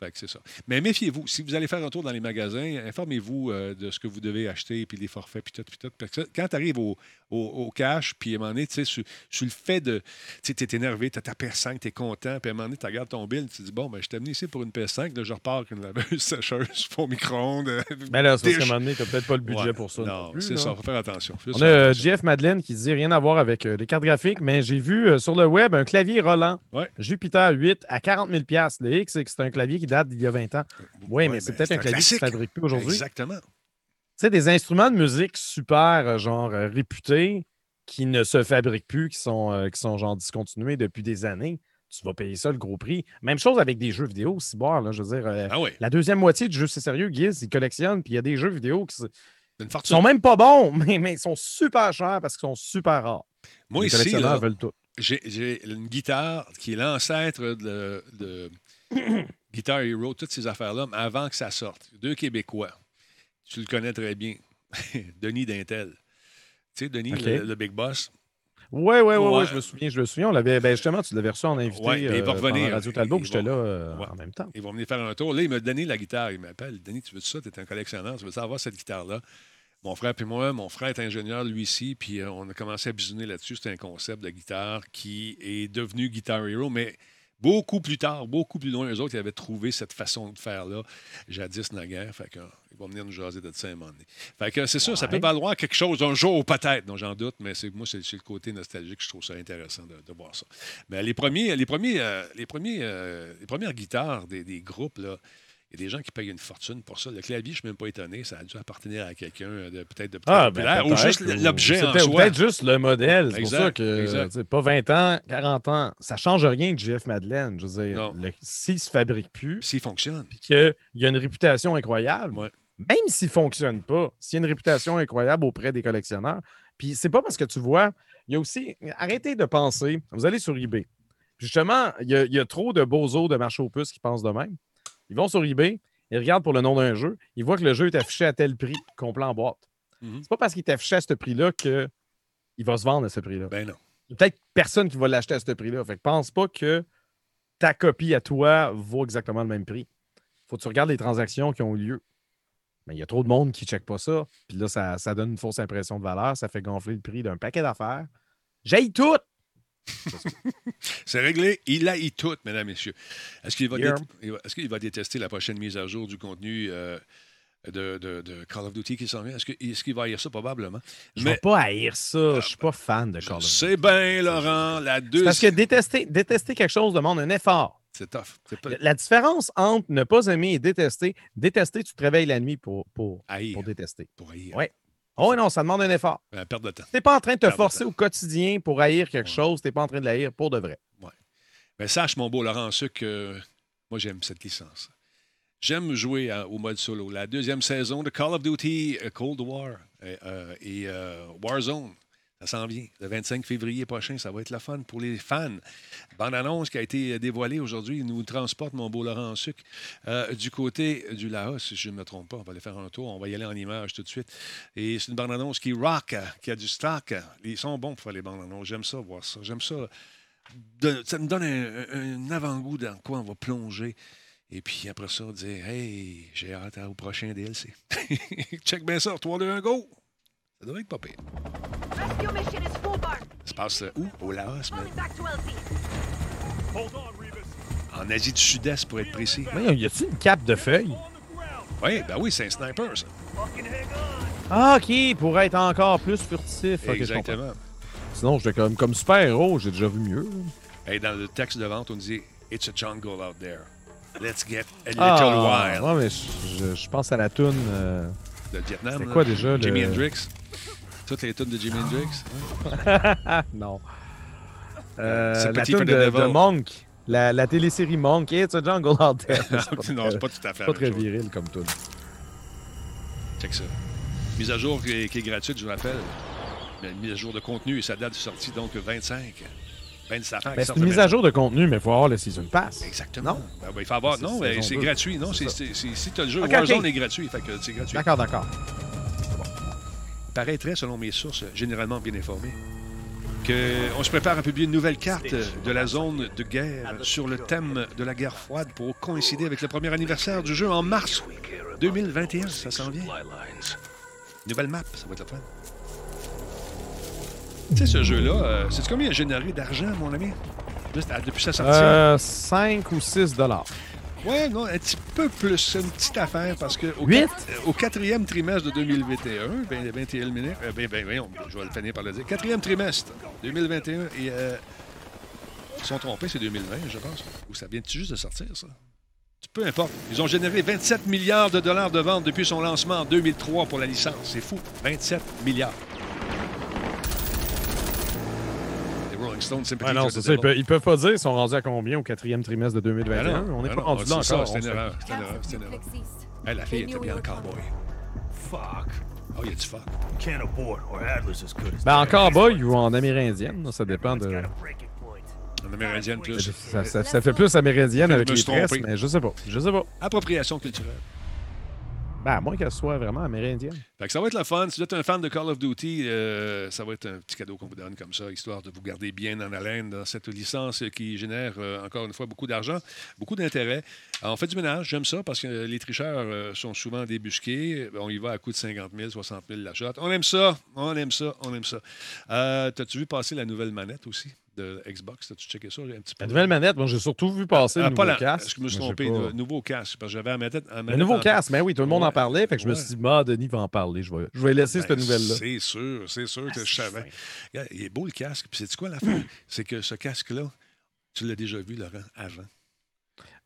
Fait que c'est ça. Mais méfiez-vous. Si vous allez faire un tour dans les magasins, informez-vous euh, de ce que vous devez acheter, puis les forfaits, puis tout, puis tout. Parce que quand tu arrives au, au, au cash, puis à un moment donné, tu sais, sur, sur le fait de. Tu sais, énervé, t'as ta PS5, t'es content, puis à un moment donné, tu regardes ton bill, tu te dis, bon, ben, je t'ai amené ici pour une PS5, là, je repars avec une laveuse sécheuse, pour micro-ondes. Mais là, c'est parce qu'à un moment donné, t'as peut-être pas le budget Ouais. pour ça. Non, c'est ça, faut faire attention. Faut On juste a faire euh, attention. Jeff Madeleine qui dit rien à voir avec euh, les cartes graphiques, mais j'ai vu euh, sur le web un clavier Roland Ouais. Jupiter 8 à 40 000 Le X, c'est que c'est un clavier qui date d'il y a 20 ans. Oui, mais c'est peut-être un clavier qui ne se fabrique plus aujourd'hui. Tu Exactement. sais, des instruments de musique super, euh, genre, réputés, qui ne se fabriquent plus, qui sont, qui sont genre discontinués depuis des années. Tu vas payer ça le gros prix. Même chose avec des jeux vidéo, boire, là, je veux dire. euh, Ah oui, la deuxième moitié du jeu, c'est sérieux, Giz, il collectionne, puis il y a des jeux vidéo qui, une fortune. sont même pas bons, mais, mais ils sont super chers parce qu'ils sont super rares. Moi, les ici, collectionneurs là, veulent tout. j'ai j'ai une guitare qui est l'ancêtre de, de Guitar Hero, toutes ces affaires-là, mais avant que ça sorte. Deux Québécois. Tu le connais très bien. Denis Dintel. Tu sais, Denis, le Big Boss. Oui, oui, oui, Ouais. je me souviens, je me souviens. On l'avait, ben justement, tu l'avais reçu en invité Ouais, euh, revenir. Radio Talbot, puis j'étais là euh, Ouais. en même temps. Ils vont venir faire un tour. Là, il m'a donné la guitare. Il m'appelle. Denis, tu veux ça? Tu es un collectionneur. Tu veux avoir cette guitare-là? Mon frère puis moi, mon frère est ingénieur, lui ici, puis euh, on a commencé à bisouner là-dessus. C'était un concept de guitare qui est devenu Guitar Hero, mais Beaucoup plus tard, beaucoup plus loin, eux autres, ils avaient trouvé cette façon de faire-là, jadis naguère. Fait que, ils vont venir nous jaser de ça un moment donné. Fait que c'est ça, ça peut valoir quelque chose un jour, peut-être, non, j'en doute, mais c'est, moi, c'est, c'est le côté nostalgique, je trouve ça intéressant de, de voir ça. Mais les premiers, les premiers, euh, les premiers, euh, les premières guitares des, des groupes, là, il y a des gens qui payent une fortune pour ça. Le clavier, je ne suis même pas étonné. Ça a dû appartenir à quelqu'un de peut-être de plus Ah, ben, ou juste l'objet en soi. Peut-être juste le modèle. C'est pour ça que, pas 20 ans, 40 ans, ça change rien de Jeff Madeleine. Je veux dire, s'il se fabrique plus, S'il fonctionne. puis qu'il y a une réputation incroyable, Ouais. même s'il ne fonctionne pas, s'il y a une réputation incroyable auprès des collectionneurs, puis c'est pas parce que tu vois, il y a aussi, arrêtez de penser, vous allez sur eBay. Justement, il y, a, il y a trop de bozos de marché aux puces qui pensent de même. Ils vont sur eBay, ils regardent pour le nom d'un jeu, ils voient que le jeu est affiché à tel prix, complet en boîte. Mhm. C'est pas parce qu'il est affiché à ce prix-là qu'il va se vendre à ce prix-là. Ben non. Il y a peut-être personne qui va l'acheter à ce prix-là. Fait que pense pas que ta copie à toi vaut exactement le même prix. Faut que tu regardes les transactions qui ont eu lieu. Mais il y a trop de monde qui ne check pas ça. Puis là, ça, ça donne une fausse impression de valeur. Ça fait gonfler le prix d'un paquet d'affaires. J'aille tout! C'est réglé. Il a eu tout, mesdames, messieurs. Est-ce qu'il va, Yeah. va- est-ce qu'il va détester la prochaine mise à jour du contenu euh, de, de- de Call of Duty qui s'en vient? Est-ce qu'il va haïr ça? Probablement. Je ne vais pas haïr ça. Je suis pas fan de Call of Duty. c'est bien, Laurent. La deuxième. Parce que détester, détester quelque chose demande un effort. C'est tough. Pas La différence entre ne pas aimer et détester, détester, tu te réveilles la nuit pour, pour, haïr. pour détester. Pour haïr. Ouais. Oh non, ça demande un effort. Euh, perte de temps. Tu n'es pas en train de te forcer au quotidien pour haïr quelque Ouais. chose, tu n'es pas en train de l'haïr pour de vrai. Mais sache, mon beau Laurent Suc, que moi, j'aime cette licence. J'aime jouer à- au mode solo. La deuxième saison de Call of Duty euh, Cold War euh, euh, et euh, Warzone, ça s'en vient. Le 25 février prochain, ça va être la fun pour les fans. Bande-annonce qui a été dévoilée aujourd'hui nous transporte, mon beau Laurent Suc, euh, du côté du Laos, si je ne me trompe pas. On va aller faire un tour. On va y aller en image tout de suite. Et c'est une bande-annonce qui rock, euh, qui a du stock. Ils sont bons pour faire les bandes-annonces. J'aime ça, voir ça. J'aime ça ça me donne un, un avant-goût dans quoi on va plonger. Et puis après ça, dire Hey, j'ai hâte au prochain DLC. Check bien ça, 3, 2, 1, go! Ça devrait être pas pire. Rescue mission is full bar. Ça se passe euh, où? Au Laos, mais en Asie du Sud-Est pour être précis. Mais y a-t-il une cape de feuilles? Oui, ben oui, c'est un sniper, ça. Ah, OK, pour être encore plus furtif. Ok, je. Exactement. Sinon, j'étais comme, comme super-héros, j'ai déjà vu mieux. Et dans le texte de vente, on dit It's a jungle out there. Let's get a little Ah, wild. mais je, je- je pense à la toune. euh, De Vietnam. Là. quoi déjà, le- Jimi Hendrix. Toutes les tunes de Jimi Hendrix? Ah, non. Euh, C'est la for de, Monk. La, la télésérie Monk. It's a jungle out there. C'est non, c'est pas tout à fait la pas très chose. viril comme tune. Check ça. Mise à jour qui est, qui est gratuite, je vous rappelle. Mais une mise à jour de contenu et sa date de sortie, donc le 25. 25 ans. Ben, c'est une mise à jour de contenu, mais il faut avoir le Season Pass. Exactement. Non? Ben, ben, il faut avoir. C'est Non, ben, c'est gratuit. Non, C'est c'est, c'est- c'est- si tu as le jeu, Ok, Warzone ok. est gratuit. Fait que c'est gratuit. D'accord, d'accord. Paraîtrait, selon mes sources généralement bien informées, qu'on se prépare à publier une nouvelle carte de la zone de guerre sur le thème de la guerre froide pour coïncider avec le premier anniversaire du jeu en mars 2021. Ça s'en vient. Nouvelle map, ça va être le fun. Tu sais, ce jeu-là, euh, c'est combien il a généré d'argent, mon ami? Juste, ah, depuis sa sortie? Euh, 5 ou 6 dollars. Ouais, non, un petit peu plus. C'est une petite affaire parce que au, Huit? quat- euh, au quatrième trimestre de 2021, ben, 21 minutes, euh, ben, ben, voyons, je vais le finir par le dire. Quatrième trimestre 2021, et euh, ils sont trompés, c'est 2020, je pense. Ou ça vient juste de sortir, ça? Peu importe. Ils ont généré 27 milliards de dollars de ventes depuis son lancement en 2003 pour la licence. C'est fou. 27 milliards. Stones, sympathie. Ouais, non, c'est ça. Ils peuvent, ils peuvent pas dire ils sont rendus à combien au quatrième trimestre de 2021. on n'est pas rendu là Ben encore. C'est on une erreur. C'est une erreur. C'est une erreur. Hey, la fille était bien en cowboy. Fuck. Oh, il y a du fuck. Can't abort or Adler's as good as Ben, en cowboy ou en amérindienne, ça dépend de. En amérindienne plus. Ça, ça- ça fait plus amérindienne Je avec les tresses, mais je sais pas. Je sais pas. Appropriation culturelle. Ben, à moins qu'elle soit vraiment amérindienne. Ça va être le fun. Si vous êtes un fan de Call of Duty, euh, ça va être un petit cadeau qu'on vous donne comme ça, histoire de vous garder bien en haleine dans cette licence qui génère, euh, encore une fois, beaucoup d'argent, beaucoup d'intérêt. On fait du ménage, j'aime ça, parce que les tricheurs euh, sont souvent débusqués. On y va à coût de 50 000, 60 000 la shot. On aime ça, on aime ça, on aime ça. T'as-tu vu passer la nouvelle manette aussi? De Xbox. As-tu checké ça un petit peu? La nouvelle manette, moi, j'ai surtout vu passer Ah, le pas nouveau la- casque. Je me suis trompé. Le nouveau casque. Parce que j'avais la manette. la Le manette nouveau en- casque, mais oui, tout le monde en parlait. Fait que je me suis dit, bah, Denis va en parler. Je vais, je vais laisser Ben, cette nouvelle-là. C'est sûr, c'est sûr que Ah, je savais. fin. Regarde, il est beau le casque. Puis c'est quoi l'affaire? c'est que ce casque-là, tu l'as déjà vu, Laurent, avant.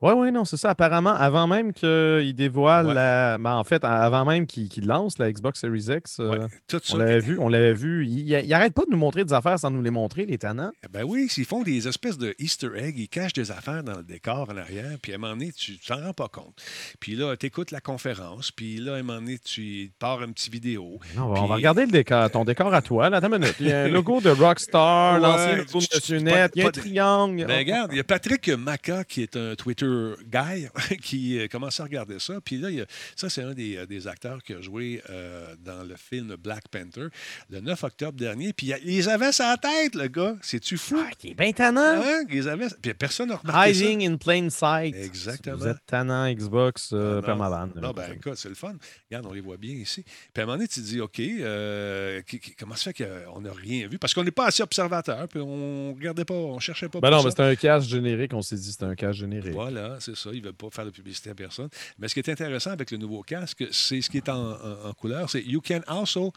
Oui, oui, non, c'est ça. Apparemment, avant même qu'il dévoile Ouais. la. ben, en fait, avant même qu'il qu'il lance la Xbox Series X, euh, Ouais. Tout ça. on l'avait vu. On l'avait vu. Il, il, il arrête pas de nous montrer des affaires sans nous les montrer, les tannants. Ben oui, s'ils font des espèces de Easter eggs, ils cachent des affaires dans le décor en arrière, puis à un moment donné, tu t'en rends pas compte. Puis là, tu écoutes la conférence, puis là, à un moment donné, tu pars une petite vidéo. Non, on va- on Puis- va regarder le décor, ton décor à toi. Là, attends une minute. Il y a un logo de Rockstar, Ouais, l'ancien logo de Monsieur Net, il y a un triangle. Ben, regarde, il y a Patrick Maca, qui est un Twitter guy, qui euh, commence à regarder ça. Puis là, il y a- ça, c'est un des, euh, des acteurs qui a joué euh, dans le film Black Panther le 9 octobre dernier. Puis il il les avait la tête, le gars. C'est-tu fou? Ah, qui est bien tannant. Hein? Il les avait... Puis personne n'a remarqué ça. Hiding in plain sight. Exactement. Vous êtes tannant Xbox euh, Ah, non. ben écoute, c'est le fun. Regarde, on les voit bien ici. Puis à un moment donné, tu te dis, OK, euh, comment ça fait qu'on n'a rien vu? Parce qu'on n'est pas assez observateur, puis on regardait pas, on cherchait pas. Ben non, ça. mais c'était un casque générique. On s'est dit c'était un casque générique. Voilà, c'est ça. Ils ne veulent pas faire de publicité à personne. Mais ce qui est intéressant avec le nouveau casque, c'est ce qui est en, couleur. C'est You can also.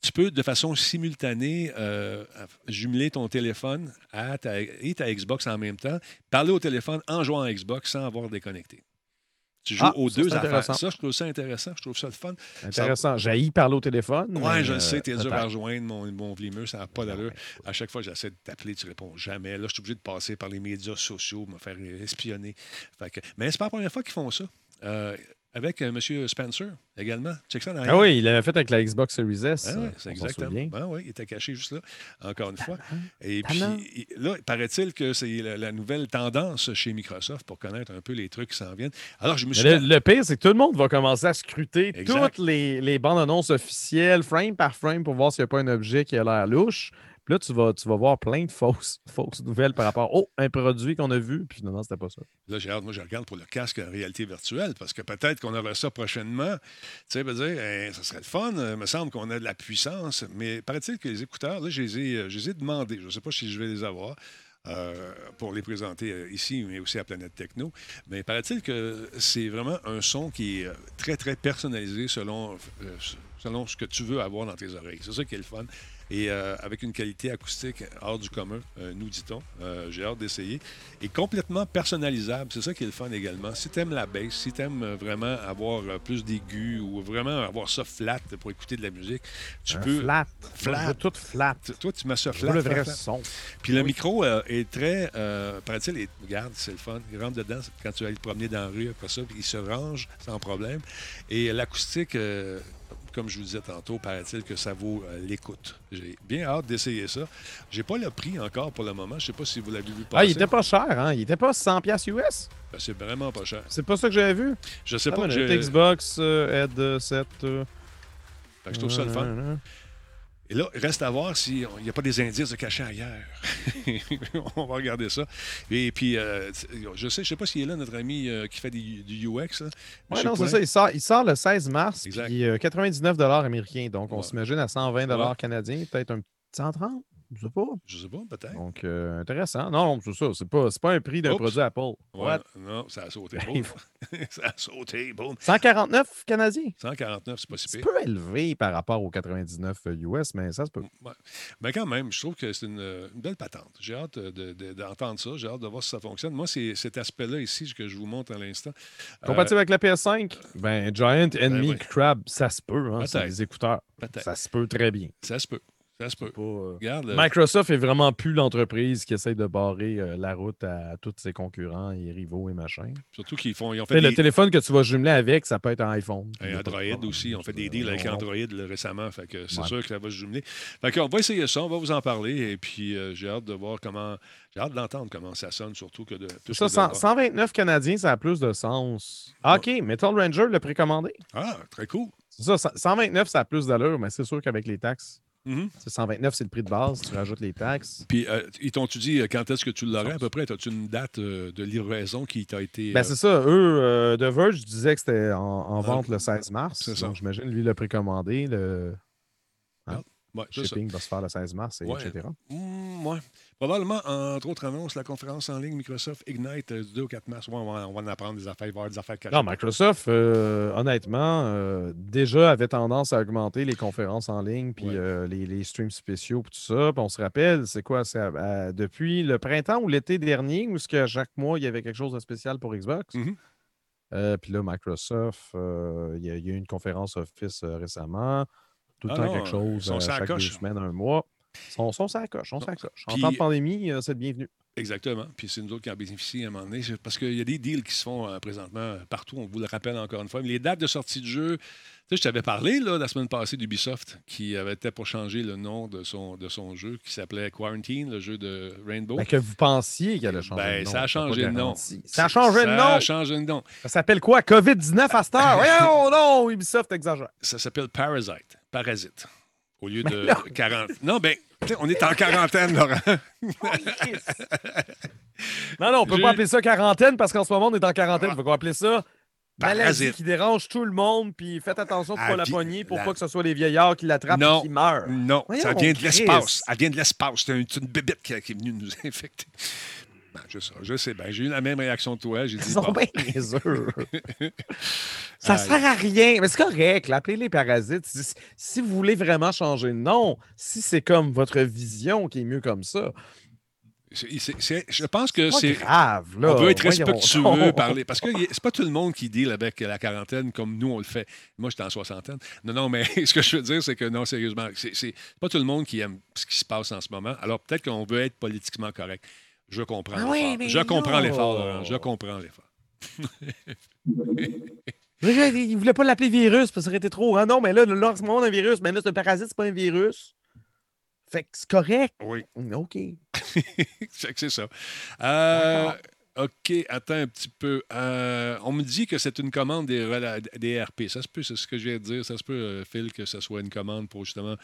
Tu peux, de façon simultanée, euh, jumeler ton téléphone à et ta Xbox en même temps, parler au téléphone en jouant à Xbox sans avoir déconnecté. Tu joues Ah, aux ça, deux affaires. Ça, je trouve ça intéressant. Je trouve ça le fun. Intéressant. J'ai parler au téléphone. Oui, je le euh, sais, t'es dur à rejoindre, mon, mon vlimeux, ça n'a pas d'allure. À chaque fois j'essaie de t'appeler, tu réponds jamais. Là, je suis obligé de passer par les médias sociaux, me faire espionner. Fait que- mais c'est pas la première fois qu'ils font ça. Euh, avec euh, M. Spencer également. Check ça dans Ah oui, il l'avait fait avec la Xbox Series S. Ah oui, c'est exactement. Ben oui, il était caché juste là, encore une fois. Et Talent. puis, il- là, paraît-il que c'est la, la nouvelle tendance chez Microsoft pour connaître un peu les trucs qui s'en viennent. Alors, je me suis. le, le pire, c'est que tout le monde va commencer à scruter Exact. toutes les, les bandes annonces officielles, frame par frame, pour voir s'il n'y a pas un objet qui a l'air louche. Puis là, tu vas, tu vas voir plein de fausses, fausses nouvelles par rapport oh, un produit qu'on a vu, puis finalement, c'était pas ça. Là, j'ai moi, je regarde pour le casque en réalité virtuelle parce que peut-être qu'on aura ça prochainement. Tu sais, dire, hein, ça serait le fun. Il me semble qu'on a de la puissance. Mais paraît-il que les écouteurs, là, je les ai, euh, je demandés. Je ne sais pas si je vais les avoir. euh, pour les présenter euh, ici, mais aussi à Planète Techno. Mais paraît-il que c'est vraiment un son qui est euh, très, très personnalisé selon, euh, selon ce que tu veux avoir dans tes oreilles. C'est ça qui est le fun. Et euh, avec une qualité acoustique hors du commun, euh, nous dit-on. Euh, J'ai hâte d'essayer. Et complètement personnalisable, c'est ça qui est le fun également. Si tu aimes la bass, si tu aimes vraiment avoir plus d'aigus ou vraiment avoir ça flat pour écouter de la musique, tu Un peux. flat. Flat. Tout flat. Toi, tu mets ça flat. le vrai flat. son. Puis le micro est très. Paraît-il, regarde, c'est le fun. Il rentre dedans quand tu vas aller te promener dans la rue après ça, puis il se range sans problème. Et l'acoustique, comme je vous disais tantôt, paraît-il que ça vaut euh, l'écoute. J'ai bien hâte d'essayer ça. J'ai pas le prix encore pour le moment. Je sais pas si vous l'avez vu passer. Ah, il était pas cher, hein? Il était pas 100$ piastres US. Ben, c'est vraiment pas cher. C'est pas ça que j'avais vu? Je sais Ah, pas. le Xbox euh, Ed 7. euh, Fait que je trouve ça le fun. Et là, reste à voir s'il n'y a pas des indices de cachet ailleurs. On va regarder ça. Et puis, euh, je sais, je sais pas s'il est là, notre ami euh, qui fait du UX. Monsieur non, c'est ça. Il sort, il sort le 16 mars, Exact. puis euh, 99 américains. Donc, on Ouais. s'imagine à 120 Ouais. canadiens, peut-être un petit 130, je sais pas. Je sais pas, peut-être. Donc, euh, intéressant. Non, c'est ça. C'est pas, c'est pas un prix d'un produit Apple. Ouais, What? non, ça a sauté. Boum. ça a sauté. Boum. 149 canadiens. 149, c'est pas si C'est pire. peu élevé par rapport aux 99 US, mais ça se peut. Ouais. Mais quand même, je trouve que c'est une, une belle patente. J'ai hâte de- de- d'entendre ça. J'ai hâte de voir si ça fonctionne. Moi, c'est cet aspect-là ici que je vous montre à l'instant. Euh, Compatible avec la PS5, ben Giant Enemy oui. Crab, ça se peut. Hein, c'est des écouteurs. Ça se peut très bien. Ça se peut. Ça se peut. Pas, euh, Regarde. euh, Microsoft est vraiment plus l'entreprise qui essaye de barrer euh, la route à tous ses concurrents et rivaux et machin. surtout qu'ils font, ils ont fait Le téléphone que tu vas jumeler avec, ça peut être un iPhone. Et Android aussi, on fait des deals avec On- Android là, récemment, fait que c'est Ouais. sûr que ça va se jumeler. Fait qu'on va essayer ça, on va vous en parler, et puis euh, j'ai hâte de voir comment, j'ai hâte d'entendre comment ça sonne, surtout que de plus Ça, que de 100 voir. 129 Canadiens, ça a plus de sens. Ah, OK, Metal Ranger l'a précommandé. Ah, très cool. C'est ça, 100 129, ça a plus d'allure, mais c'est sûr qu'avec les taxes, Mhm. c'est 129, c'est le prix de base. Tu rajoutes les taxes. Puis euh, ils t'ont-tu dit euh, quand est-ce que tu l'aurais à peu près? As-tu une date euh, de livraison qui t'a été. Ben, c'est ça. Eux, The Verge disait que c'était en, en vente le 16 mars. c'est ça. Donc, j'imagine, lui, l'a précommandé. Le... Ouais, c'est ça. shipping va se faire le 16 mars, et Ouais. etc. Mm, ouais. Probablement, entre autres annonces, la conférence en ligne Microsoft Ignite euh, du 2 au 4 mars. Ouais, on va, on va en apprendre des affaires, il va y avoir des affaires cachées. Non, Microsoft, euh, honnêtement, euh, déjà avait tendance à augmenter les conférences en ligne, puis Ouais. euh, les, les streams spéciaux, puis tout ça. Puis on se rappelle, c'est quoi? C'est à- à- depuis le printemps ou l'été dernier, où est-ce que chaque mois, il y avait quelque chose de spécial pour Xbox? Mhm. Euh, puis là, Microsoft, euh, il y, a- il y a eu une conférence Office euh, récemment. Tout le Ah temps non, quelque chose, la chaque deux semaines, un mois. Sont sur la coche. En temps de pandémie, euh, c'est le bienvenu. Exactement. Puis c'est nous autres qui en bénéficient à un moment donné. Parce qu'il y a des deals qui se font euh, présentement euh, partout. On vous le rappelle encore une fois. Mais les dates de sortie de jeu, tu sais, je t'avais parlé là, la semaine passée d'Ubisoft qui avait été pour changer le nom de son, de son jeu qui s'appelait Quarantine, le jeu de Rainbow. Ben, que vous pensiez qu'elle allait changer Ben, de nom. ça a changé de nom. Ça a changé de Ça nom. a changé de nom. Ça s'appelle quoi? COVID-19 à cette heure? Non, Ubisoft exagère. Ça s'appelle Parasite. Parasite. Au lieu de là- 40. Non, ben, on est en quarantaine, Laurent. Non, non, on peut J'ai- pas appeler ça quarantaine parce qu'en ce moment, on est en quarantaine. Ah. Il faut qu'on appeler ça maladie qui dérange tout le monde. Puis faites attention de ne Ah, pas la pogner pour la- pas que ce soit les vieillards qui l'attrapent et qui meurent. Non, ça vient de l'espace. Elle vient de l'espace. C'est une bébête qui, qui est venue nous infecter. Ben, je sais, je sais. Ben, j'ai eu la même réaction que toi. J'ai dit, Ils sont bon, bien. Ça Aïe. sert à rien. Mais c'est correct. là, Appelez-les parasites. Si, si vous voulez vraiment changer de nom, si c'est comme votre vision qui est mieux comme ça, je pense que c'est grave. Là. On veut être respectueux, parler. Parce que c'est pas tout le monde qui deal avec la quarantaine comme nous, on le fait. Moi, j'étais en soixantaine. Non, non, mais ce que je veux dire, c'est que non, sérieusement, c'est pas tout le monde qui aime ce qui se passe en ce moment. Alors, peut-être qu'on veut être politiquement correct. Je comprends Ah l'effort. oui, mais je comprends l'effort, Laurent. Je comprends l'effort. Il voulait pas l'appeler virus parce que ça aurait été trop. Ah non, mais là, on a un virus. Mais là, c'est un parasite, c'est pas un virus. Fait que c'est correct. Oui. OK. C'est ça. Euh, OK, attends un petit peu. Euh, on me dit que c'est une commande des, RP. Ça se peut, c'est ce que je viens de dire. Ça se peut, euh, Phil, que ce soit une commande pour justement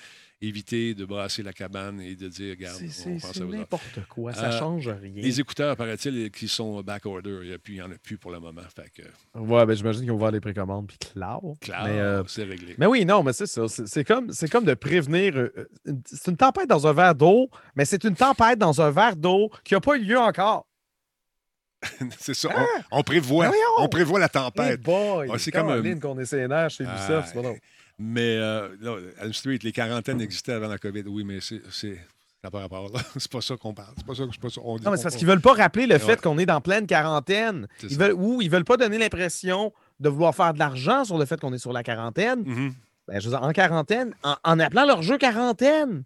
éviter de brasser la cabane et de dire, regarde, C'est- on pense à n'importe quoi. Ça Euh, change rien. Les écouteurs, paraît-il, qui sont back order, il n'y en a plus pour le moment. Fait que, Ouais, ben j'imagine qu'ils vont voir les précommandes puis claro. euh, c'est réglé. mais oui, non, mais c'est ça. C'est comme, c'est comme de prévenir. euh, C'est une tempête dans un verre d'eau, mais c'est une tempête dans un verre d'eau qui n'a pas eu lieu encore. c'est ça. On, on prévoit, Ben on prévoit la tempête. Ah, c'est comme un- Caroline qu'on est sénère chez Ubisoft, Ah, c'est pas drôle. Mais euh, là, Elm Street, les quarantaines existaient avant la COVID. Oui, mais c'est. c'est- pas rapport, là. C'est pas ça qu'on parle. C'est pas ça pas ça. On dit, Non, mais c'est parce qu'ils veulent pas rappeler le Ouais. fait qu'on est dans pleine quarantaine. Ils veulent, ou ils veulent pas donner l'impression de vouloir faire de l'argent sur le fait qu'on est sur la quarantaine. Mhm. Ben, je veux dire, en quarantaine, en, en appelant leur jeu quarantaine.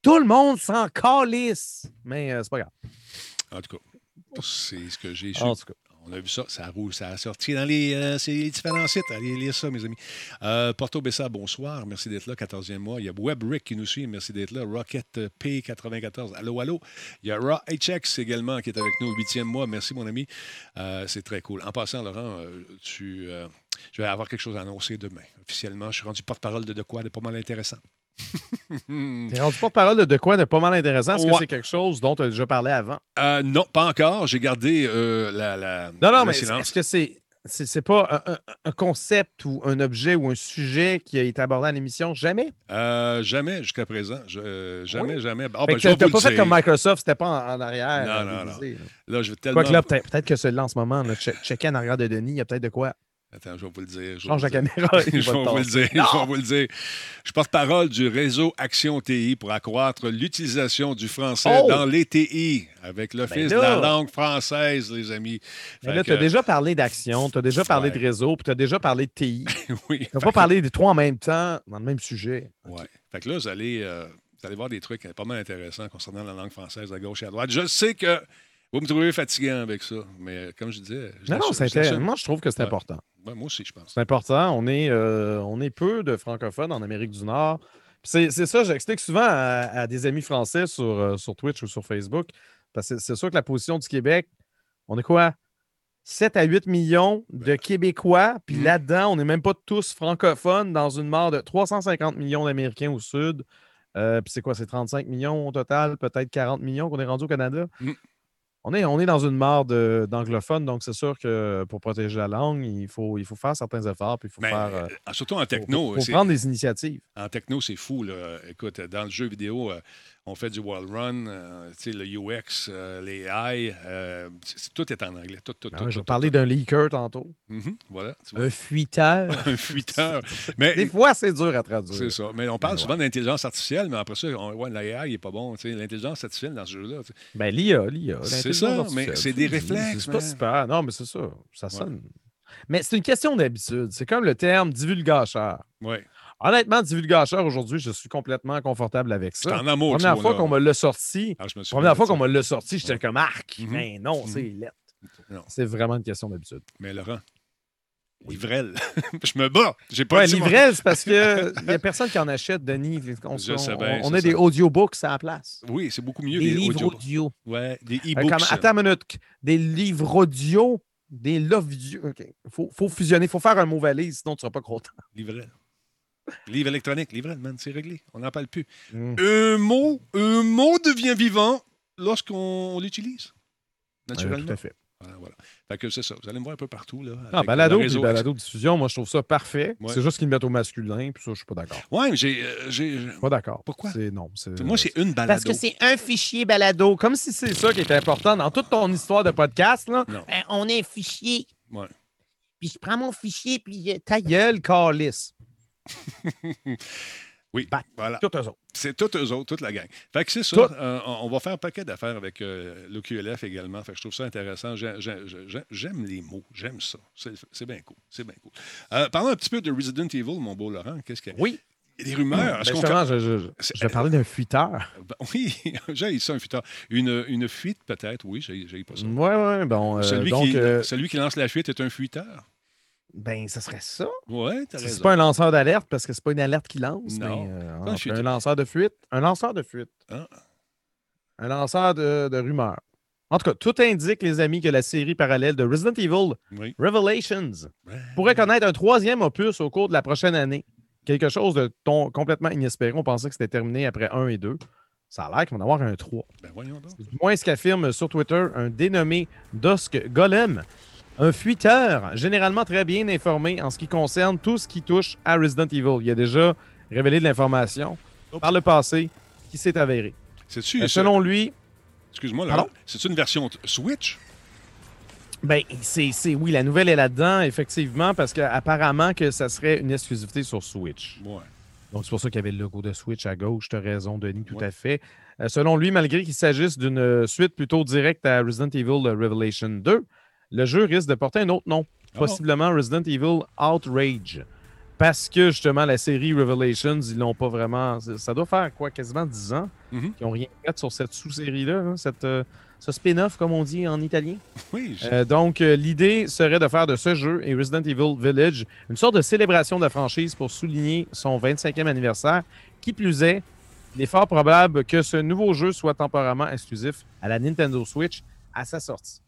Tout le monde s'en calisse. Mais euh, c'est pas grave. En tout cas, c'est ce que j'ai su. En tout cas. On a vu ça, ça roule, ça a sorti dans les, euh, les différents sites. Allez lire ça, mes amis. Euh, Porto Bessa, bonsoir. Merci d'être là, 14e mois. Il y a WebRick qui nous suit. Merci d'être là. Rocket euh, P94. Allô, allô? Il y a Raw HX également qui est avec nous, 8e mois. Merci, mon ami. Euh, c'est très cool. En passant, Laurent, tu, je vais avoir quelque chose à annoncer demain. Officiellement, je suis rendu porte-parole de de quoi de pas mal intéressant. T'es rendu porte-parole de, de quoi de pas mal intéressant? Est-ce Ouais. que c'est quelque chose dont tu as déjà parlé avant? Euh, non, pas encore. J'ai gardé euh, la, la- Non, non, le mais est-ce que c'est. C'est pas un, concept ou un objet ou un sujet qui a été abordé à l'émission? Jamais? Euh, jamais jusqu'à présent. Je- jamais, jamais. Fait ben, pas fait comme Microsoft, c'était pas en, en arrière. Non, non, déguisé, Là, je vais tellement. Peut-être peut que celui-là en ce moment, là, che- checker en arrière de Denis, il y a peut-être de quoi. Attends, je vais vous le dire. Change la caméra. Je va vais vous le dire. Je vais vous le dire. Je porte parole du réseau Action TI pour accroître l'utilisation du français Oh! dans les TI avec l'Office Ben de là! la langue française, les amis. Mais Fait là, tu as que- déjà parlé d'action, tu as déjà parlé Ouais. de réseau, puis tu as déjà parlé de TI. oui. Tu n'as pas parlé des trois en même temps, dans le même sujet. Ouais. Fait que là, vous allez, euh, vous allez voir des trucs pas mal intéressants concernant la langue française à gauche et à droite. Je sais que vous me trouvez fatigant avec ça, mais comme je disais. je Non, non, je moi, je trouve que c'est Ouais. important. Ouais, moi aussi, je pense. C'est important. On est, euh, on est peu de francophones en Amérique du Nord. C'est ça, j'explique souvent à, à des amis français sur, euh, sur Twitch ou sur Facebook. Parce que c'est sûr que la position du Québec, on est quoi? 7 à 8 millions de Québécois. Puis Mhm. là-dedans, on n'est même pas tous francophones dans une mort de 350 millions d'Américains au Sud. Euh, puis c'est quoi? C'est 35 millions au total, peut-être 40 millions qu'on est rendu au Canada? Mhm. On est, on est dans une mare d'anglophones, donc c'est sûr que pour protéger la langue, il faut, il faut faire certains efforts, puis il faut Mais, faire. euh, euh, surtout en faut- techno, faut c'est- prendre des initiatives. En techno, c'est fou. Là. Écoute, dans le jeu vidéo, euh, on fait du wall run, euh, le UX, euh, les AI, euh, tout est en anglais. Tout, tout, Ah tout, je vais parler d'un leaker tantôt. tout. Mhm, voilà, tu vois. Un fuiteur. un fuiteur. Mais Des fois, c'est dur à traduire. c'est ça. Mais on parle Mais souvent d'intelligence artificielle, mais après ça, on, ouais, l'AI n'est pas bon. L'intelligence artificielle dans ce jeu-là. Ben, l'IA, l'IA. C'est ça, mais c'est des réflexes, C'est pas super. Non, mais c'est ça. Ça sonne. Mais c'est une question d'habitude. C'est comme le terme divulgateur. Ouais. Honnêtement, divulgateur, aujourd'hui, je suis complètement confortable avec C'est ça. en amour. La première fois qu'on me l'a sorti, Ah, première fois qu'on me l'a sorti, j'étais comme arc. Mhm. Mais non, Mhm. c'est lettre. C'est vraiment une question d'habitude. Mais Laurent, l'ivrelle. je me bats. J'ai pas Ouais, l'ivrel, c'est parce qu'il n'y a personne qui en achète, Denis. On, Je on- sais bien, on c'est a des audiobooks à la place. Oui, c'est beaucoup mieux Des les livres audio. Ouais, des Euh, e-books. comme- attends une minute. Des livres audio, des love. Il faut, faut fusionner. Il faut faire un mot valise, sinon tu ne seras pas content. Livrel. Livre électronique, livrel, man, c'est réglé. On n'en parle plus. Mm. Un mot, un mot devient vivant lorsqu'on l'utilise. Naturellement. tout à fait. Voilà, voilà. Fait que c'est ça. Vous allez me voir un peu partout. Là, Ah, balado puis balado diffusion, moi, je trouve ça parfait. Ouais. C'est juste qu'ils le mettent au masculin, puis ça, je suis pas d'accord. Ouais, mais j'ai. euh, pas d'accord. Pourquoi? C'est non. c'est- Moi, c'est une balado. Parce que c'est un fichier balado. Comme si c'est ça qui est important dans toute ton histoire de podcast. Là. Non. Ben, on est un fichier. Ouais. Puis je prends mon fichier, puis euh, ta gueule, calice. Oui, Bah, voilà. Tout eux autres. C'est tous eux autres, toute la gang. Fait que c'est ça. Tout. euh, on va faire un paquet d'affaires avec euh, l'OQLF également. Fait que je trouve ça intéressant. J'ai- j'ai- j'ai- J'aime les mots. J'aime ça. C'est bien cool. C'est bien cool. Euh, parlons un petit peu de Resident Evil, mon beau Laurent. Qu'est-ce qu'il y a? Oui. Il y a des rumeurs. Est-ce Ben, je, je- je- C'est- je vais parler d'un fuiteur. Ben oui, j'ai ça un futur. Une, une fuite, peut-être, oui, j'ai pas ça. Ouais, ouais, bon. euh, celui, donc, qui, euh, celui qui lance la fuite est un fuiteur. Ben, ce serait ça. Ouais, C'est pas un lanceur d'alerte parce que c'est pas une alerte qui lance, Non. mais euh, un lanceur de fuite. Un lanceur de fuite. Ah. Un lanceur de, de rumeurs. En tout cas, tout indique, les amis, que la série parallèle de Resident Evil Oui. Revelations Ouais. pourrait connaître un troisième opus au cours de la prochaine année. Quelque chose de ton- complètement inespéré. On pensait que c'était terminé après 1 et 2. Ça a l'air qu'il va en avoir un 3. Ben voyons donc. Du moins, ce qu'affirme sur Twitter un dénommé Dusk Golem, un fuiteur généralement très bien informé en ce qui concerne tout ce qui touche à Resident Evil. Il a déjà révélé de l'information par le passé qui s'est avéré. C'est-tu, Euh, ça- selon lui, excuse-moi? Laurent, c'est une version Switch? ben, c'est, c'est- oui, la nouvelle est là-dedans, effectivement, parce qu'apparemment que ça serait une exclusivité sur Switch. Ouais. Donc, c'est pour ça qu'il y avait le logo de Switch à gauche. Tu as raison, Denis, tout Ouais. à fait. Euh, selon lui, malgré qu'il s'agisse d'une euh, suite plutôt directe à Resident Evil euh, Revelation 2, le jeu risque de porter un autre nom, Ah. possiblement Resident Evil Outrage. Parce que justement, la série Revelations, ils l'ont pas vraiment. ça- doit faire quoi, quasiment 10 ans Mhm. qu'ils n'ont rien fait sur cette sous-série-là, hein, cette, euh, ce spin-off, comme on dit en italien. Oui, Euh, donc, euh, l'idée serait de faire de ce jeu et Resident Evil Village une sorte de célébration de la franchise pour souligner son 25e anniversaire. Qui plus est, il est fort probable que ce nouveau jeu soit temporairement exclusif à la Nintendo Switch à sa sortie.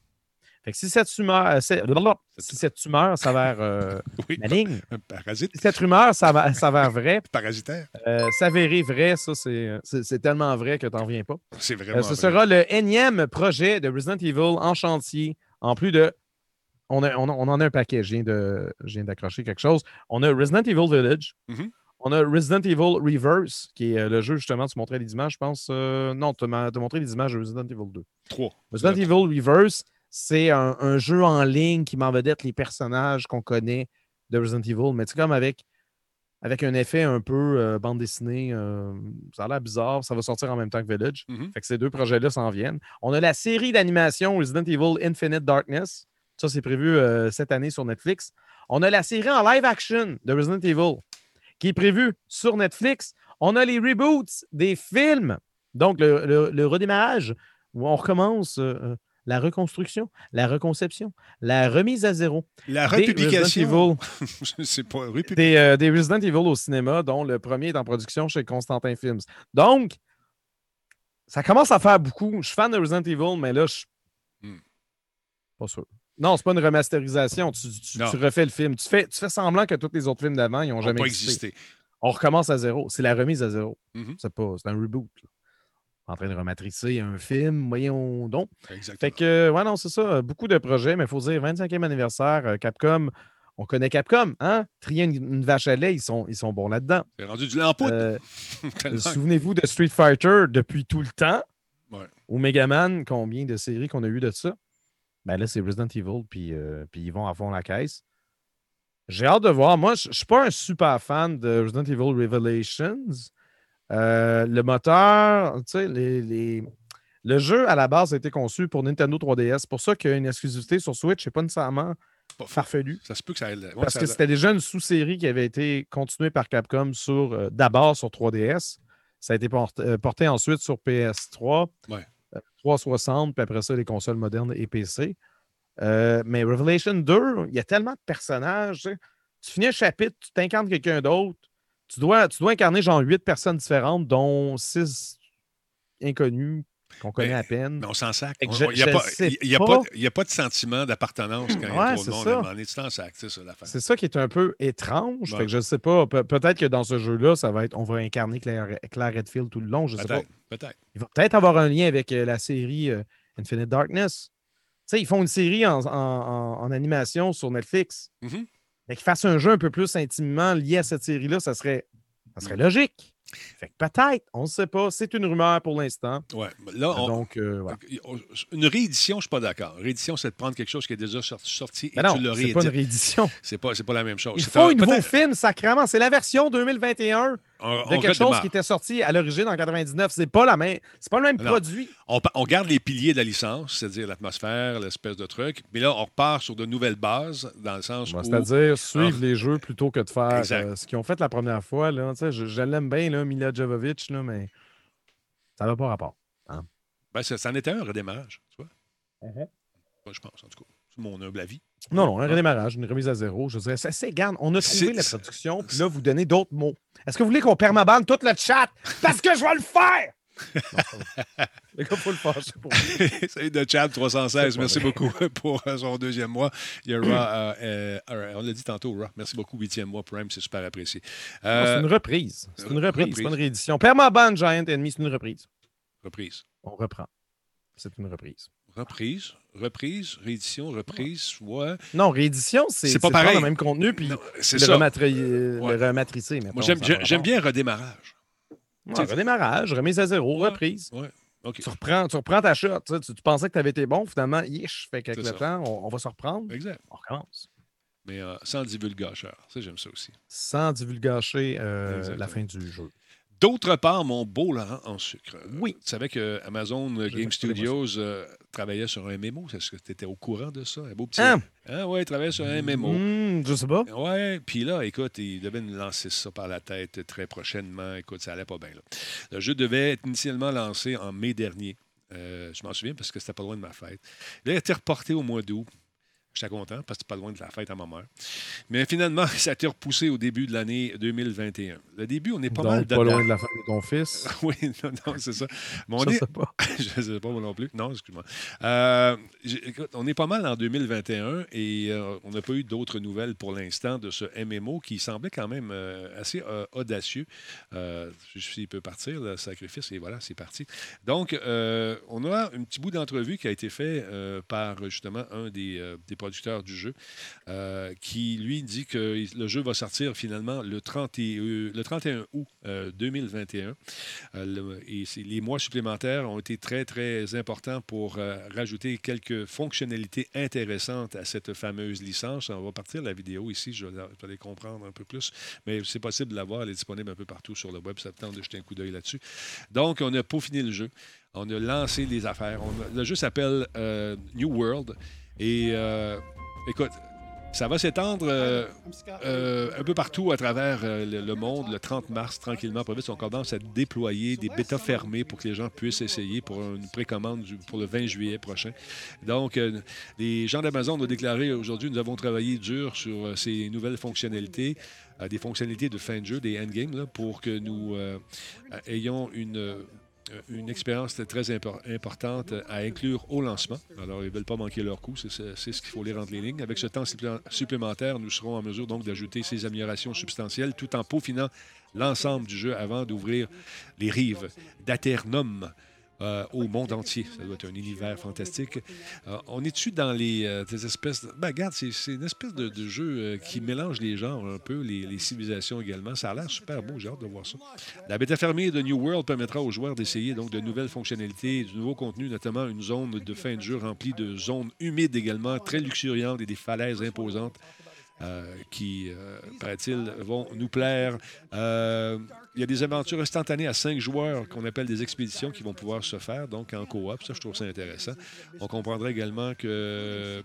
Fait que si cette tumeur, euh, si cette s'avère euh, oui. maligne, parasite, si cette rumeur s'avère vraie, parasitaire. euh, s'avérer vrai, ça c'est c'est- tellement vrai que t'en viens pas. C'est Euh, vraiment. ce vrai. sera le énième projet de Resident Evil en chantier, en plus de. On, a- on a- on en a un paquet, je viens d'accrocher quelque chose. On a Resident Evil Village. Mhm. On a Resident Evil Reverse, qui est euh, le jeu, justement, tu montrais les images, je pense. euh, non, tu m'as montré les images de Resident Evil 2. Trois. Resident Evil Reverse, c'est un, un jeu en ligne qui m'en vedette les personnages qu'on connaît de Resident Evil, mais c'est comme avec, avec un effet un peu euh, bande dessinée. euh, ça a l'air bizarre. Ça va sortir en même temps que Village. Mhm. Fait que ces deux projets-là s'en viennent. On a la série d'animation Resident Evil Infinite Darkness. Ça, c'est prévu euh, cette année sur Netflix. On a la série en live action de Resident Evil qui est prévue sur Netflix. On a les reboots des films. Donc, le, le- le redémarrage où on recommence la reconstruction, la reconception, la remise à zéro La des republication. Resident Je sais pas. Républi- des, euh, des Resident Evil au cinéma, dont le premier est en production chez Constantin Films. Donc, ça commence à faire beaucoup. Je suis fan de Resident Evil, mais là, je. Hmm. Pas sûr. Non, c'est pas une remasterisation. Tu, tu- Non. tu refais le film. Tu fais, tu fais semblant que tous les autres films d'avant, ils n'ont Ont jamais pas existé. existé. On recommence à zéro. C'est la remise à zéro. Mhm. C'est pas. C'est un reboot. là. En train de rematricer un film, voyons donc. Exactement. Fait que, ouais, non, c'est ça. Beaucoup de projets, mais il faut dire 25e anniversaire, euh, Capcom. On connaît Capcom, hein? Trier une, une vache à lait, ils sont, ils sont bons là-dedans. C'est rendu du poudre. Euh. Souvenez-vous de Street Fighter depuis tout le temps? Ouais. Ou Megaman, combien de séries qu'on a eu de ça? Ben là, c'est Resident Evil, puis, euh, puis ils vont à fond la caisse. J'ai hâte de voir. Moi, je ne suis pas un super fan de Resident Evil Revelations. Euh, le moteur, tu sais, les, les- le jeu à la base a été conçu pour Nintendo 3DS. C'est pour ça qu'il y a une exclusivité sur Switch, c'est pas nécessairement Pas farfelu. Ça se peut que ça aille. ouais, Parce ça que c'était déjà une sous-série qui avait été continuée par Capcom sur euh, d'abord sur 3DS. Ça a été porté, euh, porté ensuite sur PS3, Ouais. euh, 360, puis après ça, les consoles modernes et PC. Mais Revelation 2, il y a tellement de personnages. Tu finis un chapitre, tu t'incarnes quelqu'un d'autre. Tu dois, tu dois incarner genre 8 personnes différentes, dont 6 inconnus qu'on connaît Mais- à peine. Mais on s'en sac. Il n'y a, pas- a a de sentiment d'appartenance quand il y a trop de c'est monde. ça. À un moment donné, tu t'en sac, c'est ça l'affaire. C'est ça qui est un peu étrange. Fait que je sais pas. pe- peut-être que dans ce jeu-là, ça va être. On va incarner Claire, Claire Redfield tout le long. Je sais pas. Peut-être. Il va peut-être avoir un lien avec euh, la série euh, Infinite Darkness. Tu sais, ils font une série en, en- en- en animation sur Netflix. Mhm. Mais qu'ils fassent un jeu un peu plus intimement lié à cette série-là, ça serait, ça serait logique. Fait que peut-être, on ne sait pas. C'est une rumeur pour l'instant. Ouais. Là, on- Donc, euh. Une réédition, je ne suis pas d'accord. Réédition, c'est de prendre quelque chose qui est déjà sorti, et non, tu le c'est pas une réédition. C'est pas, pas la même chose. Il C'est faut un nouveau film, sacrément. C'est la version 2021 on, de quelque chose qui était sorti à l'origine en 99. C'est pas la même, c'est pas le même Non. produit. On, garde les piliers de la licence, c'est-à-dire l'atmosphère, l'espèce de truc. Mais là, on repart sur de nouvelles bases, dans le sens où... C'est-à-dire suivre les jeux plutôt que de faire euh, ce qu'ils ont fait la première fois. Là, je je l'aime bien, là, Mila Jovovich, là, mais ça n'a pas rapport. Ben, ça, ça en était un redémarrage, tu vois. Moi, je pense, en tout cas. C'est mon humble avis. Non, non, un redémarrage, une remise à zéro. Je dirais, c'est assez garde. On a trouvé C'est- la production, puis là, vous donnez d'autres mots. Est-ce que vous voulez qu'on permabande tout le chat? Parce que je vais le faire! Les gars, faut le pour Salut de Chad 316. C'est pas Merci vrai. beaucoup pour euh, son deuxième mois. Il y a Ra, euh, euh, euh, on l'a dit tantôt, Ra. Merci beaucoup, huitième mois Prime, c'est super apprécié. Euh, C'est une reprise. C'est une reprise, c'est pas une réédition. Permaband Giant Enemy, c'est une reprise. reprise. On reprend. C'est une reprise. Reprise, reprise, réédition, reprise, ouais. Non, réédition, c'est C'est pas pareil. le même contenu, puis le, rematri- euh, Ouais. le rematricer. Moi, j'aime bien redémarrage. Ouais, redémarrage, remise à zéro, Ouais. reprise. Ouais. OK. Tu reprends, tu reprends ta shot. Tu, tu- tu pensais que tu avais été bon, finalement, yish. Fait qu'avec le ça. temps, on, on va se reprendre. Exact. On recommence. Mais euh, sans divulgacheur. Ça, j'aime ça aussi. Sans divulgacher euh, la fin du jeu. D'autre part, mon beau Laurent en sucre. Euh, Oui. Tu savais que Amazon Game Studios euh, travaillait sur un mémo. Est-ce que tu étais au courant de ça? Un beau petit. Hein? Ah ouais, il travaillait sur un mémo. Hmm, je sais pas. Ouais, puis là, écoute, il devait nous lancer ça par la tête très prochainement. Écoute, ça allait pas bien. Là. Le jeu devait être initialement lancé en mai dernier. Euh, je m'en souviens parce que c'était pas loin de ma fête. Là, il a été reporté au mois d'août. J'étais content parce que pas loin de la fête à ma mère. Mais finalement, ça a été repoussé au début de l'année 2021. Le début, on est pas Donc, mal pas loin de la fin de ton fils? Oui, non, non, c'est ça. Mais on je est, sais pas. je ne sais pas moi non plus. Non, excuse-moi. Euh, on est pas mal en 2021 et euh, on n'a pas eu d'autres nouvelles pour l'instant de ce MMO qui semblait quand même euh, assez audacieux. Euh, il peut partir, le sacrifice, et voilà, c'est parti. Donc, on a un petit bout d'entrevue qui a été fait par justement un des, des producteurs du jeu euh, qui, lui, dit que le jeu va sortir finalement le, 30 et- euh, le 31 août euh, 2021. Euh, le- et les mois supplémentaires ont été très, très importants pour euh, rajouter quelques fonctionnalités intéressantes à cette fameuse licence. On va partir la vidéo ici, je vais, je vais les comprendre un peu plus, mais c'est possible de la voir. Elle est disponible un peu partout sur le web. Ça te tente de jeter un coup d'œil là-dessus. Donc, on a peaufiné le jeu. On a lancé les affaires. Le jeu s'appelle euh, New World. Et euh, écoute, ça va s'étendre euh, euh, un peu partout à travers le, monde le 30 mars, tranquillement. Pas on commence à déployer des bêtas fermés pour que les gens puissent essayer pour une précommande pour le 20 juillet prochain. Donc, les gens d'Amazon ont déclaré aujourd'hui, nous avons travaillé dur sur ces nouvelles fonctionnalités, des fonctionnalités de fin de jeu, des endgames, là, pour que nous ayons une... euh, une expérience très impor- importante à inclure au lancement. Alors, ils ne veulent pas manquer leur coup, c'est ce qu'il faut lire entre les lignes. Avec ce temps supplé- supplémentaire, nous serons en mesure donc d'ajouter ces améliorations substantielles tout en peaufinant l'ensemble du jeu avant d'ouvrir les rives d'Aternum. Euh, au monde entier. Ça doit être un univers fantastique. Euh, on est-tu dans les euh, espèces... Ben, regarde, c'est une espèce de, jeu euh, qui mélange les genres un peu, les, civilisations également. Ça a l'air super beau, j'ai hâte de voir ça. La bêta fermée de New World permettra aux joueurs d'essayer donc de nouvelles fonctionnalités, du nouveau contenu, notamment une zone de fin de jeu remplie de zones humides également, très luxuriantes et des falaises imposantes. qui, paraît-il, vont nous plaire. Il y a des aventures instantanées à cinq joueurs qu'on appelle des expéditions qui vont pouvoir se faire, donc en coop. Ça, je trouve ça intéressant. On comprendra également que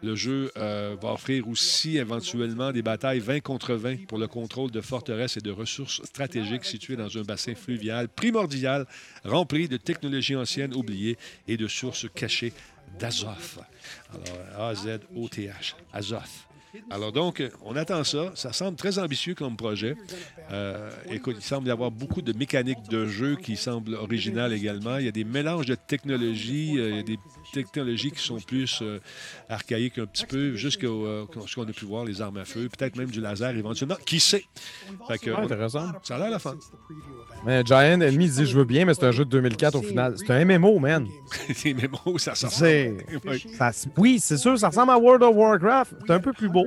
le jeu euh, va offrir aussi éventuellement des batailles 20 contre 20 pour le contrôle de forteresses et de ressources stratégiques situées dans un bassin fluvial primordial, rempli de technologies anciennes oubliées et de sources cachées d'Azoth. Alors, A-Z-O-T-H, Azoth. Alors donc, on attend ça. Ça semble très ambitieux comme projet. Euh, écoute, il semble y avoir beaucoup de mécaniques de jeu qui semblent originales également. Il y a des mélanges de technologies. euh, il y a des technologies qui sont plus euh, archaïques un petit peu, jusqu'à euh, ce qu'on a pu voir, les armes à feu, peut-être même du laser éventuellement. Qui sait? Fait que, Ouais, on- intéressant. ça a l'air la fun. Mais Giant Enemy dit je veux bien, mais c'est un jeu de 2004 au final. C'est un MMO, man. Ça. C'est- Ouais. ça- oui, c'est sûr, ça ressemble à World of Warcraft. C'est un peu plus beau.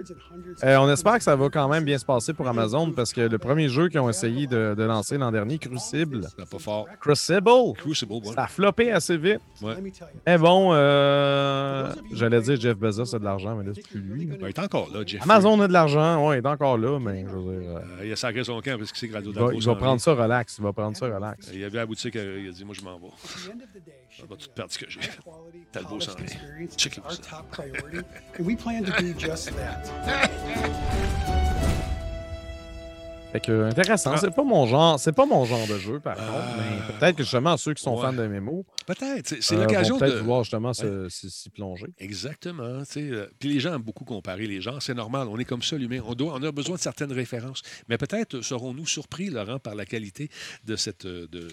Euh, on espère que ça va quand même bien se passer pour Amazon parce que le premier jeu qu'ils ont essayé de, de lancer l'an dernier, Crucible, Ça pas fort. Crucible, Crucible, ouais. ça a floppé assez vite. Ouais. Mais bon, euh, j'allais dire Jeff Bezos a de l'argent, mais là, c'est plus lui. Ben, il est encore là, Jeff. Amazon a de l'argent, ouais, il est encore là, mais je veux dire, euh, Euh, il a sacré son camp parce qu'il sait que Radio il va, il va prendre ça relax. Il va prendre ça relax. Il avait à la boutique, euh, il a dit Moi, je m'en vais. Je vais tout perdre ce que j'ai. S'en ça. We plan to do just that. Fait que intéressant. C'est pas mon genre, c'est pas mon genre de jeu par Ah. contre, mais peut-être que justement ceux qui sont Ouais. fans de MMO Peut-être. C'est euh, l'occasion de. vouloir justement se- s'y plonger. Exactement. euh, Puis les gens aiment beaucoup comparer les gens. C'est normal. On est comme ça, l'humain. On, doit, on a besoin de certaines références. Mais peut-être serons-nous surpris, Laurent, par la qualité de cette, euh, de,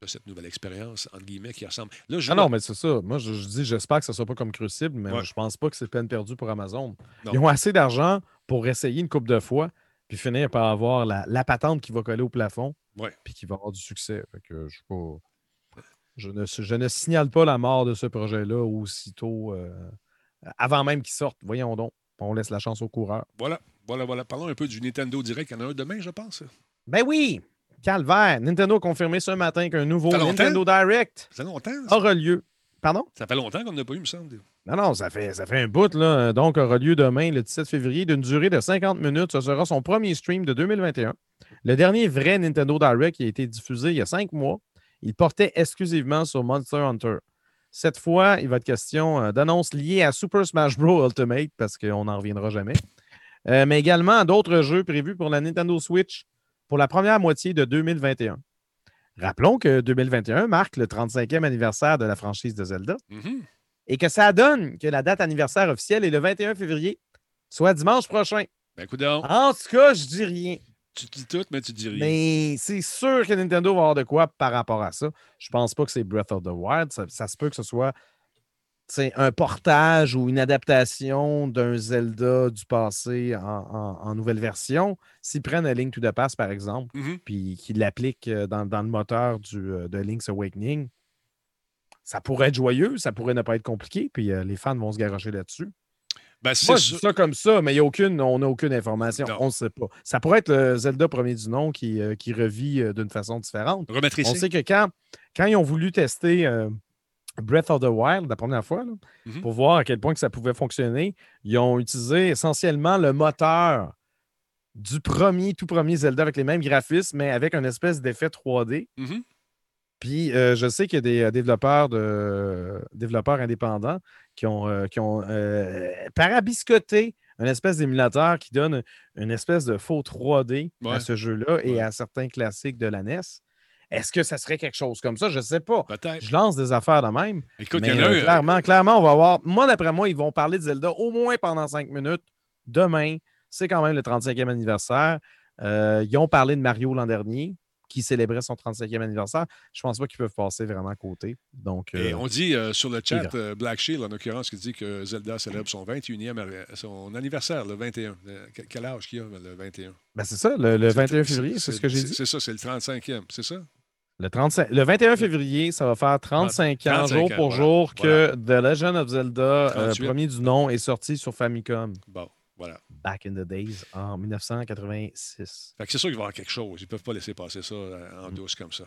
de cette nouvelle expérience, entre guillemets, qui ressemble. Là, je Ah vois- non, mais c'est ça. Moi, je, je dis, j'espère que ça ne soit pas comme Crucible, mais Ouais. je pense pas que c'est peine perdue pour Amazon. Non. Ils ont assez d'argent pour essayer une coupe de fois, puis finir par avoir la, la patente qui va coller au plafond, Ouais. puis qui va avoir du succès. Fait que je suis pas. Je ne, je ne signale pas la mort de ce projet-là aussitôt, euh, avant même qu'il sorte. Voyons donc. On laisse la chance aux coureurs. Voilà, voilà, voilà. Parlons un peu du Nintendo Direct. Il y en a un demain, je pense. Ben oui! Calvaire! Nintendo a confirmé ce matin qu'un nouveau? Nintendo Direct Ça fait longtemps. Ça, aura lieu. Pardon? Ça fait longtemps qu'on n'a pas eu, me semble. Non, non, ça fait, ça fait un bout, là. Donc, aura lieu demain, le 17 février, d'une durée de 50 minutes. Ce sera son premier stream de 2021. Le dernier vrai Nintendo Direct qui a été diffusé il y a cinq mois. Il portait exclusivement sur Monster Hunter. Cette fois, il va être question euh, d'annonces liées à Super Smash Bros. Ultimate, parce qu'on n'en reviendra jamais. Euh, mais également d'autres jeux prévus pour la Nintendo Switch pour la première moitié de 2021. Rappelons que 2021 marque le 35e anniversaire de la franchise de Zelda Mhm. et que ça donne que la date anniversaire officielle est le 21 février, soit dimanche prochain. Ben, écoute donc, En tout cas, je dis rien. tu dis tout, mais tu dis rien. Mais c'est sûr que Nintendo va avoir de quoi par rapport à ça. Je pense pas que c'est Breath of the Wild. Ça, ça se peut que ce soit un portage ou une adaptation d'un Zelda du passé en, en- en nouvelle version. S'ils prennent un Link to the Past, par exemple, Mhm. puis qu'ils l'appliquent euh, dans, dans le moteur du, euh, de Link's Awakening, ça pourrait être joyeux, ça pourrait ne pas être compliqué, puis euh, les fans vont se garocher là-dessus. Ben, c'est Moi, je dis ça. comme ça, mais y a aucune, on n'a aucune information. Non. On ne sait pas. Ça pourrait être le Zelda premier du nom qui, euh, qui revit euh, d'une façon différente. On sait que quand, quand ils ont voulu tester Breath of the Wild la première fois, là, Mhm. pour voir à quel point que ça pouvait fonctionner, ils ont utilisé essentiellement le moteur du premier, tout premier Zelda avec les mêmes graphismes, mais avec une espèce d'effet 3D. Mhm. Puis euh, je sais qu'il y a des euh, développeurs, de, développeurs indépendants qui ont, euh, qui ont parabiscoté un espèce d'émulateur qui donne une espèce de faux 3D Ouais. à ce jeu-là et Ouais. à certains classiques de la NES. Est-ce que ça serait quelque chose comme ça? Je ne sais pas. Peut-être. Je lance des affaires de même. Écoute, mais il y en a euh, un. clairement, clairement, on va voir. Moi, d'après moi, ils vont parler de Zelda au moins pendant cinq minutes. Demain, c'est quand même le 35e anniversaire. Euh, ils ont parlé de Mario l'an dernier, qui célébrait son 35e anniversaire. Je pense pas qu'ils peuvent passer vraiment à côté. Donc, Et euh, on dit euh, sur le chat, euh, Black Shield, en l'occurrence, qui dit que Zelda célèbre son 21e, ar- son anniversaire, le 21. Euh, quel- Quel âge qu'il a, le 21? ben, c'est ça, le, le 21 février, c'est ce que j'ai dit. C'est ça, c'est le 35e, c'est ça? Le, 35 le 21 février, ça va faire 35 ans, 35 jour pour voilà, jour, que The Legend of Zelda, euh, 38. premier du nom, est sorti sur Famicom. Bon, voilà. Back in the days, en 1986. Fait que c'est sûr qu'il va y avoir quelque chose. Ils ne peuvent pas laisser passer ça euh, Mm. en douce comme ça.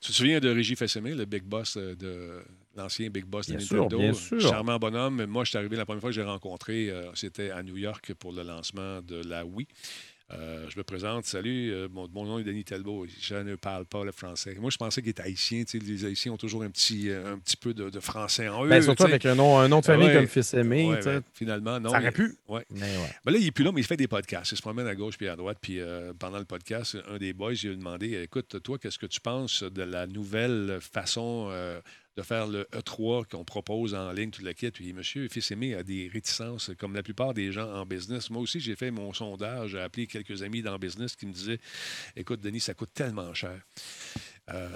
Tu te souviens de Régis Fessemé, le big boss euh, de l'ancien big boss de Bien sûr, Nintendo? bien sûr. Charmant bonhomme. Moi, je suis arrivé la première fois que j'ai rencontré, euh, c'était à New York pour le lancement de la Wii. Euh, je me présente, salut, euh, mon, mon nom est Denis Talbot, je ne parle pas le français. Moi, je pensais qu'il était haïtien. Tu sais, les Haïtiens ont toujours un petit, euh, un petit peu de, de français en eux. Ben, surtout avec un nom, un nom de famille Ouais. comme Fils aimé. Ouais, ben, finalement, non. Ça aurait pu. ouais. Mais. Ben là, il n'est plus là, mais il fait des podcasts. Il se promène à gauche puis à droite. Puis euh, pendant le podcast, un des boys, il lui a demandé Écoute, toi, qu'est-ce que tu penses de la nouvelle façon faire le E3 qu'on propose en ligne, tout le kit Puis monsieur Fils-Aimé a des réticences, comme la plupart des gens en business. Moi aussi, j'ai fait mon sondage, j'ai appelé quelques amis dans le business qui me disaient Écoute, Denis, ça coûte tellement cher. Euh,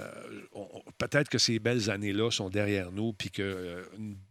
Peut-être que ces belles années-là sont derrière nous, puis que euh,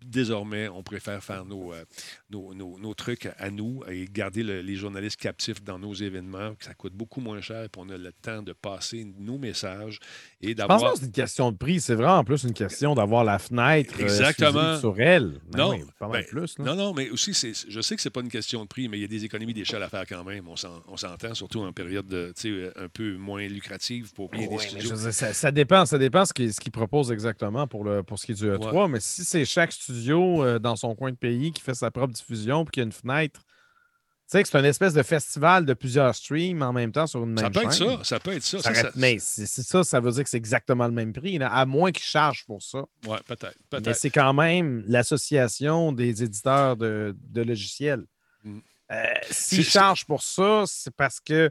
désormais, on préfère faire nos, euh, nos, nos- nos trucs à nous et garder le- les journalistes captifs dans nos événements. que Ça coûte beaucoup moins cher, puis on a le temps de passer nos messages et Je pense d'avoir. pas que c'est une question de prix, c'est vraiment en plus une question d'avoir la fenêtre Exactement. sur elle. Ben Non, oui, pas mal ben, plus. Non, non, mais aussi, c'est- je sais que c'est pas une question de prix, mais il y a des économies d'échelle à faire quand même. On s'en- on s'entend, surtout en période de, un peu moins lucrative pour bien des Ouais, je studios. ça, ça dépend, ça dépend ce qu'ils ce proposent exactement pour, le, pour ce qui est du E3. Mais si c'est chaque studio euh, dans son coin de pays qui fait sa propre diffusion puis qu'il y a une fenêtre, tu sais que c'est une espèce de festival de plusieurs streams en même temps sur une même Ça peut être chaîne. ça, ça peut être ça. Ça mais c'est c'est ça, ça veut dire que c'est exactement le même prix, là, à moins qu'ils chargent pour ça. Ouais, peut-être. Mais c'est quand même l'association des éditeurs de, de logiciels. Mm. Euh, S'ils chargent pour ça, c'est parce que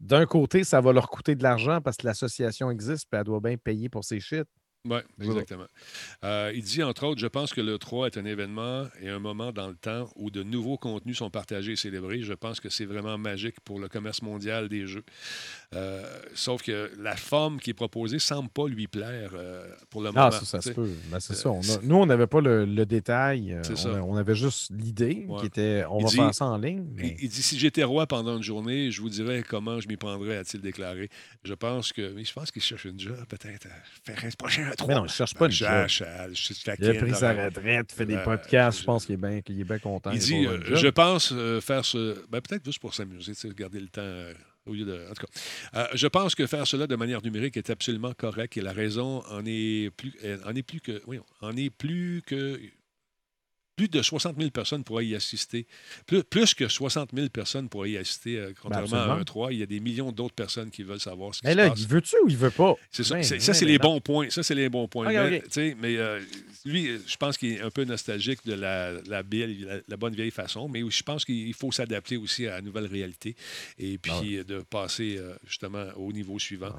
d'un côté, ça va leur coûter de l'argent parce que l'association existe et elle doit bien payer pour ses shit. Oui, exactement. Euh, il dit, entre autres, je pense que le 3 est un événement et un moment dans le temps où de nouveaux contenus sont partagés et célébrés. Je pense que c'est vraiment magique pour le commerce mondial des jeux. Euh, sauf que la forme qui est proposée semble pas lui plaire euh, pour le moment. Ah, ça, ça se peut. Ben, c'est ça. On a- c'est- nous, on n'avait pas le, le détail. C'est on, ça. a- on avait juste l'idée Ouais. qui était on Il va dit- faire ça en ligne. mais- Il, il dit si j'étais roi pendant une journée, je vous dirais comment je m'y prendrais, a-t-il déclaré. Je pense que, mais je pense qu'il cherche une job, peut-être. à Faire un prochain à 3. Mais non, il cherche pas une job. Il a pris sa retraite, fait des Euh, podcasts. je- Je pense qu'il est bien qu'il est bien content. Il dit euh. Je pense euh, faire ce. Ben, peut-être juste pour s'amuser, tu sais, garder le temps. euh, au lieu de... En tout cas, Euh, je pense que faire cela de manière numérique est absolument correct et la raison en est plus, euh, en est plus que. Oui, en est plus que. Plus de 60 000 personnes pourraient y assister. Plus, plus que 60 000 personnes pourraient y assister, euh, contrairement à absolument. un 3. Il y a des millions d'autres personnes qui veulent savoir ce qui Mais se là, passe. il veut-tu ou il veut pas? C'est ça, Ben, c'est- ouais, ça, c'est ben les non. bons points. Ça, c'est les bons points. Ok, mais euh, lui, je pense qu'il est un peu nostalgique de la, la, belle- la, la bonne vieille façon, mais je pense qu'il faut s'adapter aussi à la nouvelle réalité et puis Ah ouais. euh, de passer euh, justement au niveau suivant. Euh,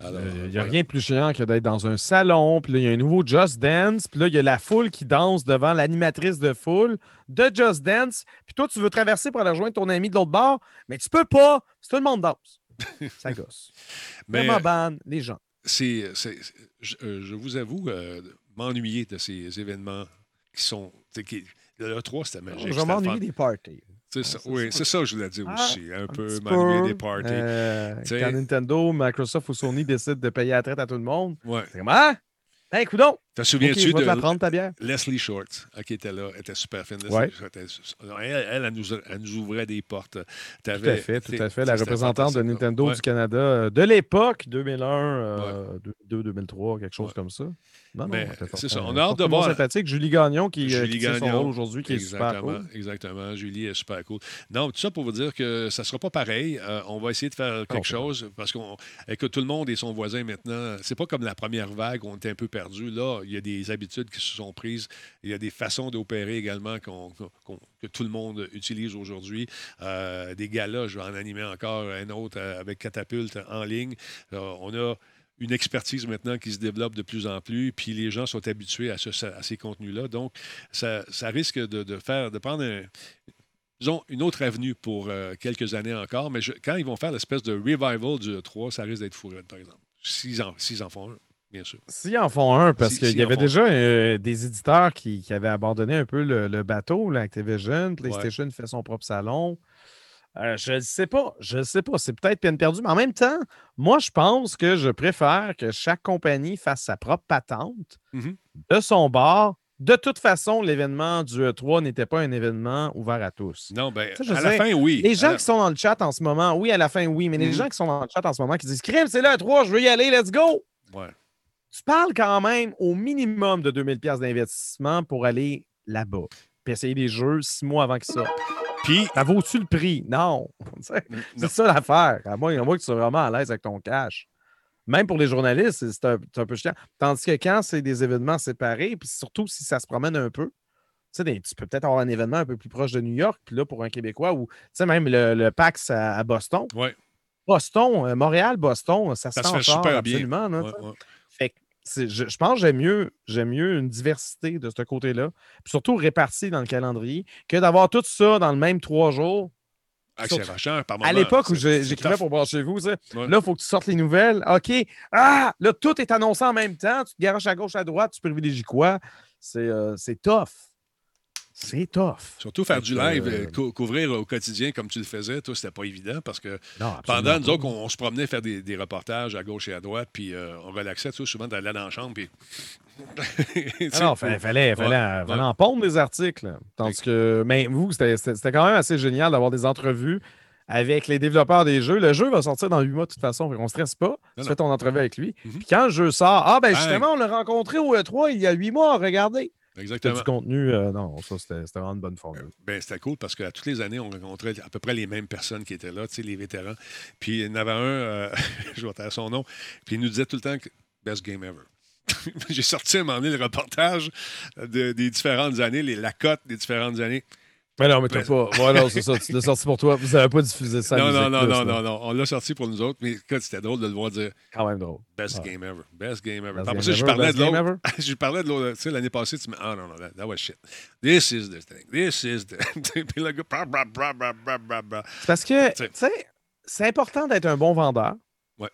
Il n'y a voilà. rien de plus chiant que d'être dans un salon, puis là, il y a un nouveau Just Dance, puis là, il y a la foule qui danse devant l'animatrice de foule de Just Dance, puis toi, tu veux traverser pour aller rejoindre ton ami de l'autre bord, mais tu peux pas, si tout le monde danse. Ça gosse. Mais, Vraiment ban les gens. c'est, je, euh, je vous avoue euh, m'ennuyer de ces événements qui sont. Qui, le 3, c'était magique. Je vais c'était m'ennuyer fun. des parties. C'est ça, oui, c'est ça que je voulais dire Ah, aussi. Un, peu m'ennuyer des parties. euh, quand Nintendo, Microsoft ou Sony décident de payer la traite à tout le monde, Ouais. c'est comme Ah! Hey, coudon! Te souviens-tu vais de la prendre ta bière? Leslie Short, euh, qui était là, était super fine. Leslie Ouais. Short, elle, elle, elle, nous, elle nous ouvrait des portes. Tout T'avais- à fait, tout à fait. La représentante de. Nintendo Ouais. du Canada euh, de l'époque, 2001, euh, 2002, 2003, quelque chose Ouais. comme ça. Non, non, Mais était c'est ça, on a hâte de voir- sympathique. Julie Gagnon qui, euh, Julie qui tient son Gagnon. rôle aujourd'hui, qui est super cool. exactement. Julie est super cool. Non, tout ça pour vous dire que ça ne sera pas pareil. Euh, on va essayer de faire quelque c'est chose parce qu'on que tout le monde et son voisin maintenant. C'est pas comme la première vague où on était un peu perdu. Là, il y a des habitudes qui se sont prises. Il y a des façons d'opérer également que tout le monde utilise aujourd'hui. Euh, des galas, je vais en animer encore un autre euh, avec Catapulte en ligne. Euh, on a une expertise maintenant qui se développe de plus en plus, puis les gens sont habitués à, ce- à ces contenus-là. Donc, ça, risque de, faire, de prendre une autre avenue pour quelques années encore. Mais quand ils vont faire l'espèce de revival du 3, ça risque d'être fou, raide, par exemple. S'ils en, en font un, bien sûr. S'ils en font un, parce Si- qu'il y avait déjà euh, des éditeurs qui, qui avaient abandonné un peu le, le bateau, là, Activision. PlayStation fait son propre salon. Euh, je ne sais pas. Je ne sais pas. C'est peut-être peine perdue. Mais en même temps, moi, je pense que je préfère que chaque compagnie fasse sa propre patente Mhm. de son bord. De toute façon, l'événement du E3 n'était pas un événement ouvert à tous. Non, ben, Ça, je à la fin, oui. Les gens la- qui sont dans le chat en ce moment, oui, à la fin, oui, mais les Mhm. gens qui sont dans le chat en ce moment qui disent Crime, c'est le E3, je veux y aller, let's go! Ouais. Tu parles quand même au minimum de 2000$ piastres d'investissement pour aller là-bas. Puis essayer des jeux six mois avant que ça. Puis, Ça vaut-tu le prix? Non. C'est ça l'affaire. À moins, à moins que tu sois vraiment à l'aise avec ton cash. Même pour les journalistes, c'est- un, un peu chiant. Tandis que quand c'est des événements séparés, puis surtout si ça se promène un peu, tu sais, tu peux peut-être avoir un événement un peu plus proche de New York, puis là, pour un Québécois, ou tu sais, même le, le PAX à, à Boston. Ouais. Boston, euh, Montréal, Boston, ça, Ça se fait encore super bien. absolument. Ouais, ouais. Je, je pense que j'aime mieux, j'aime mieux une diversité de ce côté-là, surtout répartie dans le calendrier, que d'avoir tout ça dans le même trois jours. Ah, c'est À l'époque où j'écrivais pour brancher vous, tu sais, Ouais. là, il faut que tu sortes les nouvelles. OK. Ah, là, tout est annoncé en même temps. Tu te garoches à gauche, à droite, tu privilégies quoi? C'est euh, c'est tough. C'est tough. Surtout faire du live, euh, euh, cou- couvrir au quotidien comme tu le faisais, toi, c'était pas évident parce que Non, pendant, nous autres, on, on se promenait faire des, des reportages à gauche et à droite, puis euh, on relaxait, sais, souvent d'aller dans la chambre, puis. Non, fallait, fallait, fallait, Ouais, fallait ouais. en pondre des articles. Tandis que, mais vous, c'était quand même assez génial d'avoir des entrevues avec les développeurs des jeux. Le jeu va sortir dans huit mois de toute façon, on ne stresse pas. tu fais ton entrevue avec lui. Mhm. Puis quand le jeu sort, ah ben justement, on l'a rencontré au E3 il y a huit mois, regardez. Exactement. du contenu. euh, non, ça, c'était vraiment une bonne formule. Ben, c'était cool parce qu'à toutes les années, on rencontrait à peu près les mêmes personnes qui étaient là, tu sais, les vétérans. Puis il y en avait un, euh, je vais taire son nom, puis il nous disait tout le temps que best game ever. J'ai sorti à un moment donné le reportage de- des différentes années, les, la cote des différentes années. Mais non, mais t'as pas. Voilà, c'est ça. Tu l'as sorti pour toi. Vous n'avez pas diffusé ça. non, non, non, non, non, non. On l'a sorti pour nous autres, mais c'était drôle de le voir dire Quand même drôle. best game ever. Best game ever. Game ça, je parlais de l'autre. Je parlais de l'autre. Tu sais, l'année passée, tu me ah non, non, that, was shit. This is the thing. This is the. Puis le gars. C'est parce que, tu sais, c'est important d'être un bon vendeur. Ouais.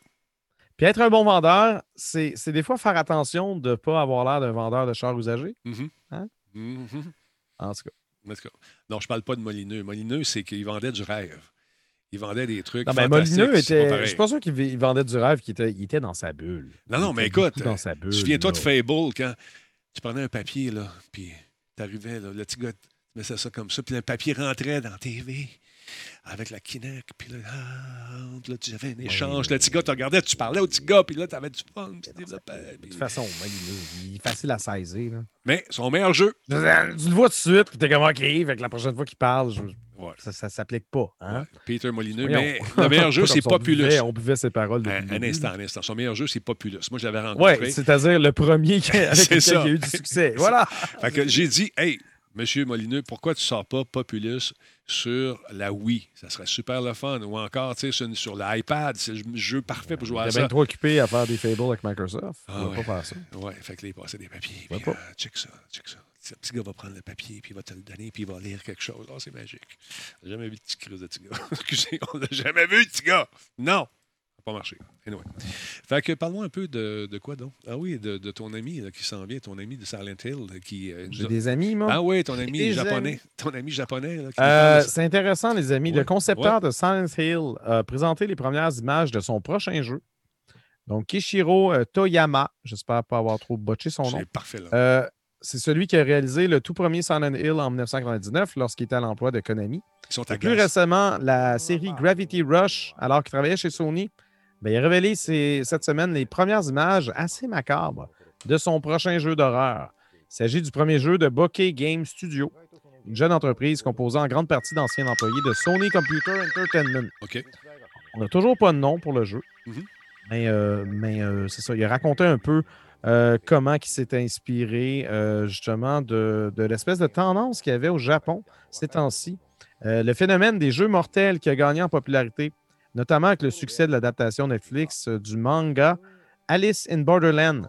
Puis être un bon vendeur, c'est des fois faire attention de ne pas avoir l'air d'un vendeur de chars usagés. Mhm. Hein? Mhm. En tout cas. Non, je parle pas de Molineux. Molineux, c'est qu'il vendait du rêve. Il vendait des trucs. Non, mais Molineux était. Je suis pas sûr qu'il vendait du rêve, qu'il était, il était dans sa bulle. Non, non, Il mais écoute, dans sa bulle. Souviens-toi de. Fable quand tu prenais un papier, là, puis t'arrivais, là, le petit gars, tu mettais ça comme ça, puis le papier rentrait dans TV avec la Kinect, puis là, ah, là, tu avais un échange. Le petit gars te regardait, tu parlais au petit gars, puis là, tu avais du fun, puis tu De toute façon, il est facile à saisir. là. Mais son meilleur jeu, Tu le vois tout de suite, puis t'es comme OK, que la prochaine fois qu'il parle, je- Ouais. ça, ça s'applique pas. Hein? ouais, Peter Molineux, Voyons. mais le meilleur jeu, c'est Populus. buvait- On buvait ses paroles. depuis Un, un instant, un instant. Son meilleur jeu, c'est Populus. Moi, je l'avais rencontré. Oui, c'est-à-dire le premier avec lequel il y a eu du succès. Voilà. Fait que j'ai dit, hey, Monsieur Molineux, pourquoi tu sors pas Populus sur la Wii? Ça serait super le fun. Ou encore, tu sais, sur, l'iPad, c'est le jeu parfait pour jouer à ça. bien trop occupé à faire des fables avec Microsoft. Ah il va ouais. pas faire ça. Ouais, fait que là, il passait des papiers. Puis, pas. euh, check ça, check ça. Le petit gars va prendre le papier, puis il va te le donner, puis il va lire quelque chose. Ah, c'est magique. On n'a jamais vu le petit crise de petit gars. Excusez, on l'a jamais vu, le petit gars. Non, n'a pas marché. Anyway. Fait que parle-moi un peu de, de quoi donc? Ah oui, de, de ton ami là, qui s'en vient, ton ami de Silent Hill qui. euh, J'ai des amis, moi. Ah oui, ton ami Des japonais. amis. Ton ami japonais. Euh, c'est intéressant, les amis. Ouais, Le concepteur de Silent Hill a présenté les premières images de son prochain jeu. Donc, Kishiro euh, Toyama, j'espère pas avoir trop botché son nom. C'est parfait, là. C'est celui qui a réalisé le tout premier Silent Hill en 1999 lorsqu'il était à l'emploi de Konami. Ils sont à plus glace. récemment, la série Gravity Rush, alors qu'il travaillait chez Sony, ben, il a révélé cette semaine les premières images assez macabres de son prochain jeu d'horreur. Il s'agit du premier jeu de Bokeh Game Studio, une jeune entreprise composée en grande partie d'anciens employés de Sony Computer Entertainment. On n'a toujours pas de nom pour le jeu, Mhm. mais, euh, mais euh, c'est ça. Il a raconté un peu euh, comment il s'est inspiré justement de, de l'espèce de tendance qu'il y avait au Japon ces temps-ci. Le phénomène des jeux mortels qui a gagné en popularité, notamment avec le succès de l'adaptation Netflix euh, du manga Alice in Borderland.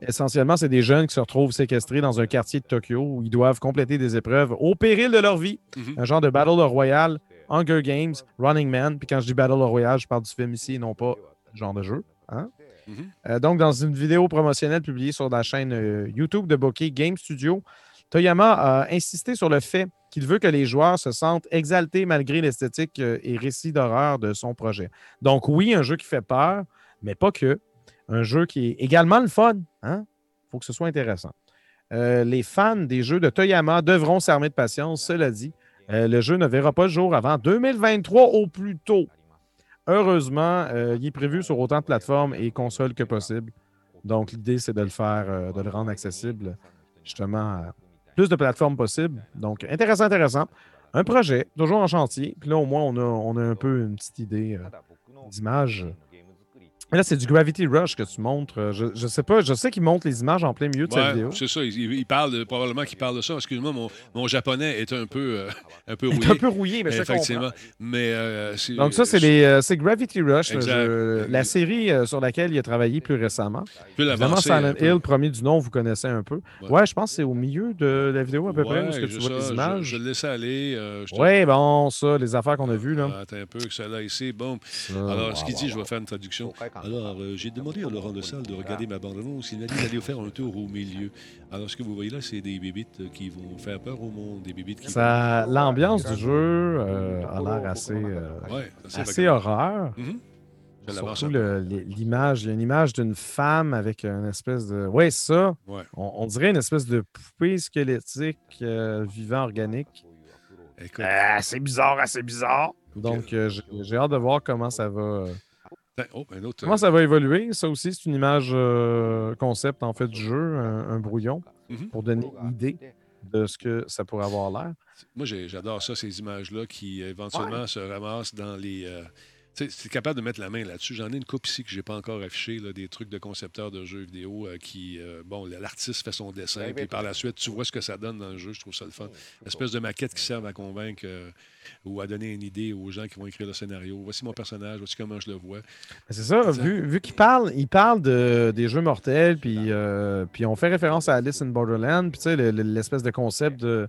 Essentiellement, c'est des jeunes qui se retrouvent séquestrés dans un quartier de Tokyo où ils doivent compléter des épreuves au péril de leur vie. Mhm. Un genre de Battle Royale, Hunger Games, Running Man. Puis quand je dis Battle Royale, je parle du film ici et non pas genre de jeu. hein. Mhm. Euh, donc, dans une vidéo promotionnelle publiée sur la chaîne euh, YouTube de Bokeh Game Studio, Toyama a insisté sur le fait qu'il veut que les joueurs se sentent exaltés malgré l'esthétique euh, et récit d'horreur de son projet. Donc oui, un jeu qui fait peur, mais pas que. Un jeu qui est également le fun. Il hein? faut que ce soit intéressant. Euh, les fans des jeux de Toyama devront s'armer de patience, cela dit. euh, le jeu ne verra pas le jour avant 2023 au plus tôt. Heureusement, il est prévu sur autant de plateformes et consoles que possible. Donc, l'idée, c'est de le faire, de le rendre accessible justement plus de plateformes possibles. Donc, intéressant, intéressant. Un projet, toujours en chantier. Puis là, au moins, on a, on a un peu une petite idée euh, d'image. Là, c'est du Gravity Rush que tu montres. Euh, Je, je sais pas, je sais qu'il montre les images en plein milieu de cette Ouais, vidéo. c'est ça. Il, il parle de- probablement qu'il parle de ça. Excuse-moi, mon, mon japonais est un peu, euh, un peu Il rouillé. est un peu rouillé, mais je Effectivement. Mais euh, Donc, ça, c'est les, euh, c'est Gravity Rush, le Exact. jeu- la série euh, sur laquelle il a travaillé plus récemment. Plus Évidemment, Silent. Hill, premier du nom, vous connaissez un peu. Ouais. Ouais, je pense que c'est au milieu de la vidéo à peu près, où que tu je- vois ça, les je- images. Je, le laisse aller. euh, je Oui, bon, ça, les affaires qu'on a vues, là. Attends un peu que ça là ici. Bon. Alors, ce qu'il dit, je vais faire une traduction. Alors, euh, j'ai demandé à Laurent de Salle de regarder ma bande-annonce. Il m'a dit d'aller faire un tour au milieu. Alors, ce que vous voyez là, c'est des bébites qui vont faire peur au monde. Des bébites qui. Ça, l'ambiance du jeu euh, a l'air assez, euh, Ouais, c'est assez horreur. Mhm. Surtout l'image. Il y a une image d'une femme avec une espèce de. Oui, ça. Ouais. On, on dirait une espèce de poupée squelettique euh, vivant organique. Euh, assez bizarre, assez bizarre. Donc, euh, j'ai j'ai hâte de voir comment ça va. Euh, attends, oh, un autre. Comment ça va évoluer? Ça aussi, c'est une image euh, concept en fait du jeu, un, un brouillon, Mhm. pour donner une idée de ce que ça pourrait avoir l'air. Moi, j'ai- j'adore ça, ces images-là qui éventuellement se ramassent dans les. euh, tu sais, c'est capable de mettre la main là-dessus. J'en ai une coupe ici que je n'ai pas encore affichée, là, des trucs de concepteurs de jeux vidéo euh, qui. euh, bon, l'artiste fait son dessin, puis par la suite, tu vois ce que ça donne dans le jeu. Je trouve ça le fun. Une espèce de maquette qui servent à convaincre euh, ou à donner une idée aux gens qui vont écrire le scénario. Voici mon personnage, voici comment je le vois. C'est ça, vu, vu qu'il parle, il parle de, des jeux mortels, puis, euh, puis on fait référence à Alice in Borderland, puis tu sais, le- le- l'espèce de concept de,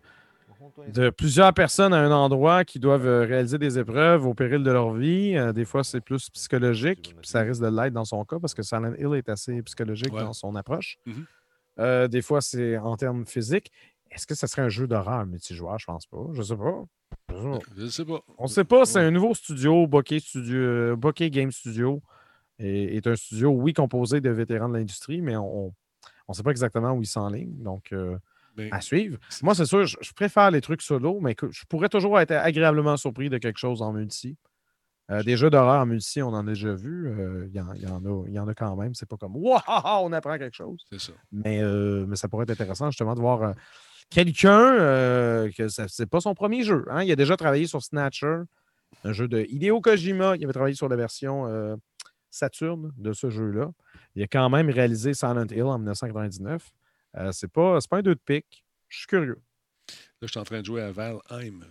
de plusieurs personnes à un endroit qui doivent euh, réaliser des épreuves au péril de leur vie. Euh, des fois, c'est plus psychologique, puis ça risque de l'être dans son cas, parce que Silent Hill est assez psychologique Ouais. dans son approche. Mhm. Euh, des fois, c'est en termes physiques. Est-ce que ça serait un jeu d'horreur multijoueur? Je pense pas. Je sais pas. Je sais pas. Je ne sais pas. On ne sait pas, c'est un nouveau studio, Bokeh, Studio, euh, Bokeh Game Studio. Et, est un studio, oui, composé de vétérans de l'industrie, mais on ne sait pas exactement où ils s'enlignent. Donc, euh, Mais- à suivre. Moi, c'est sûr, je, je préfère les trucs solo, mais que- je pourrais toujours être agréablement surpris de quelque chose en multi. Euh, des jeux d'horreur en multi, on en a déjà vu. Euh, Il y, y en a- il y en a quand même. C'est pas comme Waouh, on apprend quelque chose. C'est ça. Mais, euh, mais ça pourrait être intéressant justement de voir quelqu'un euh, que ce n'est pas son premier jeu. hein. Il a déjà travaillé sur Snatcher, un jeu de Hideo Kojima. Il avait travaillé sur la version euh, Saturn de ce jeu-là. Il a quand même réalisé Silent Hill en 1999. Euh, c'est pas, pas un 2 de pique. Je suis curieux. Là, je suis en train de jouer à Valheim.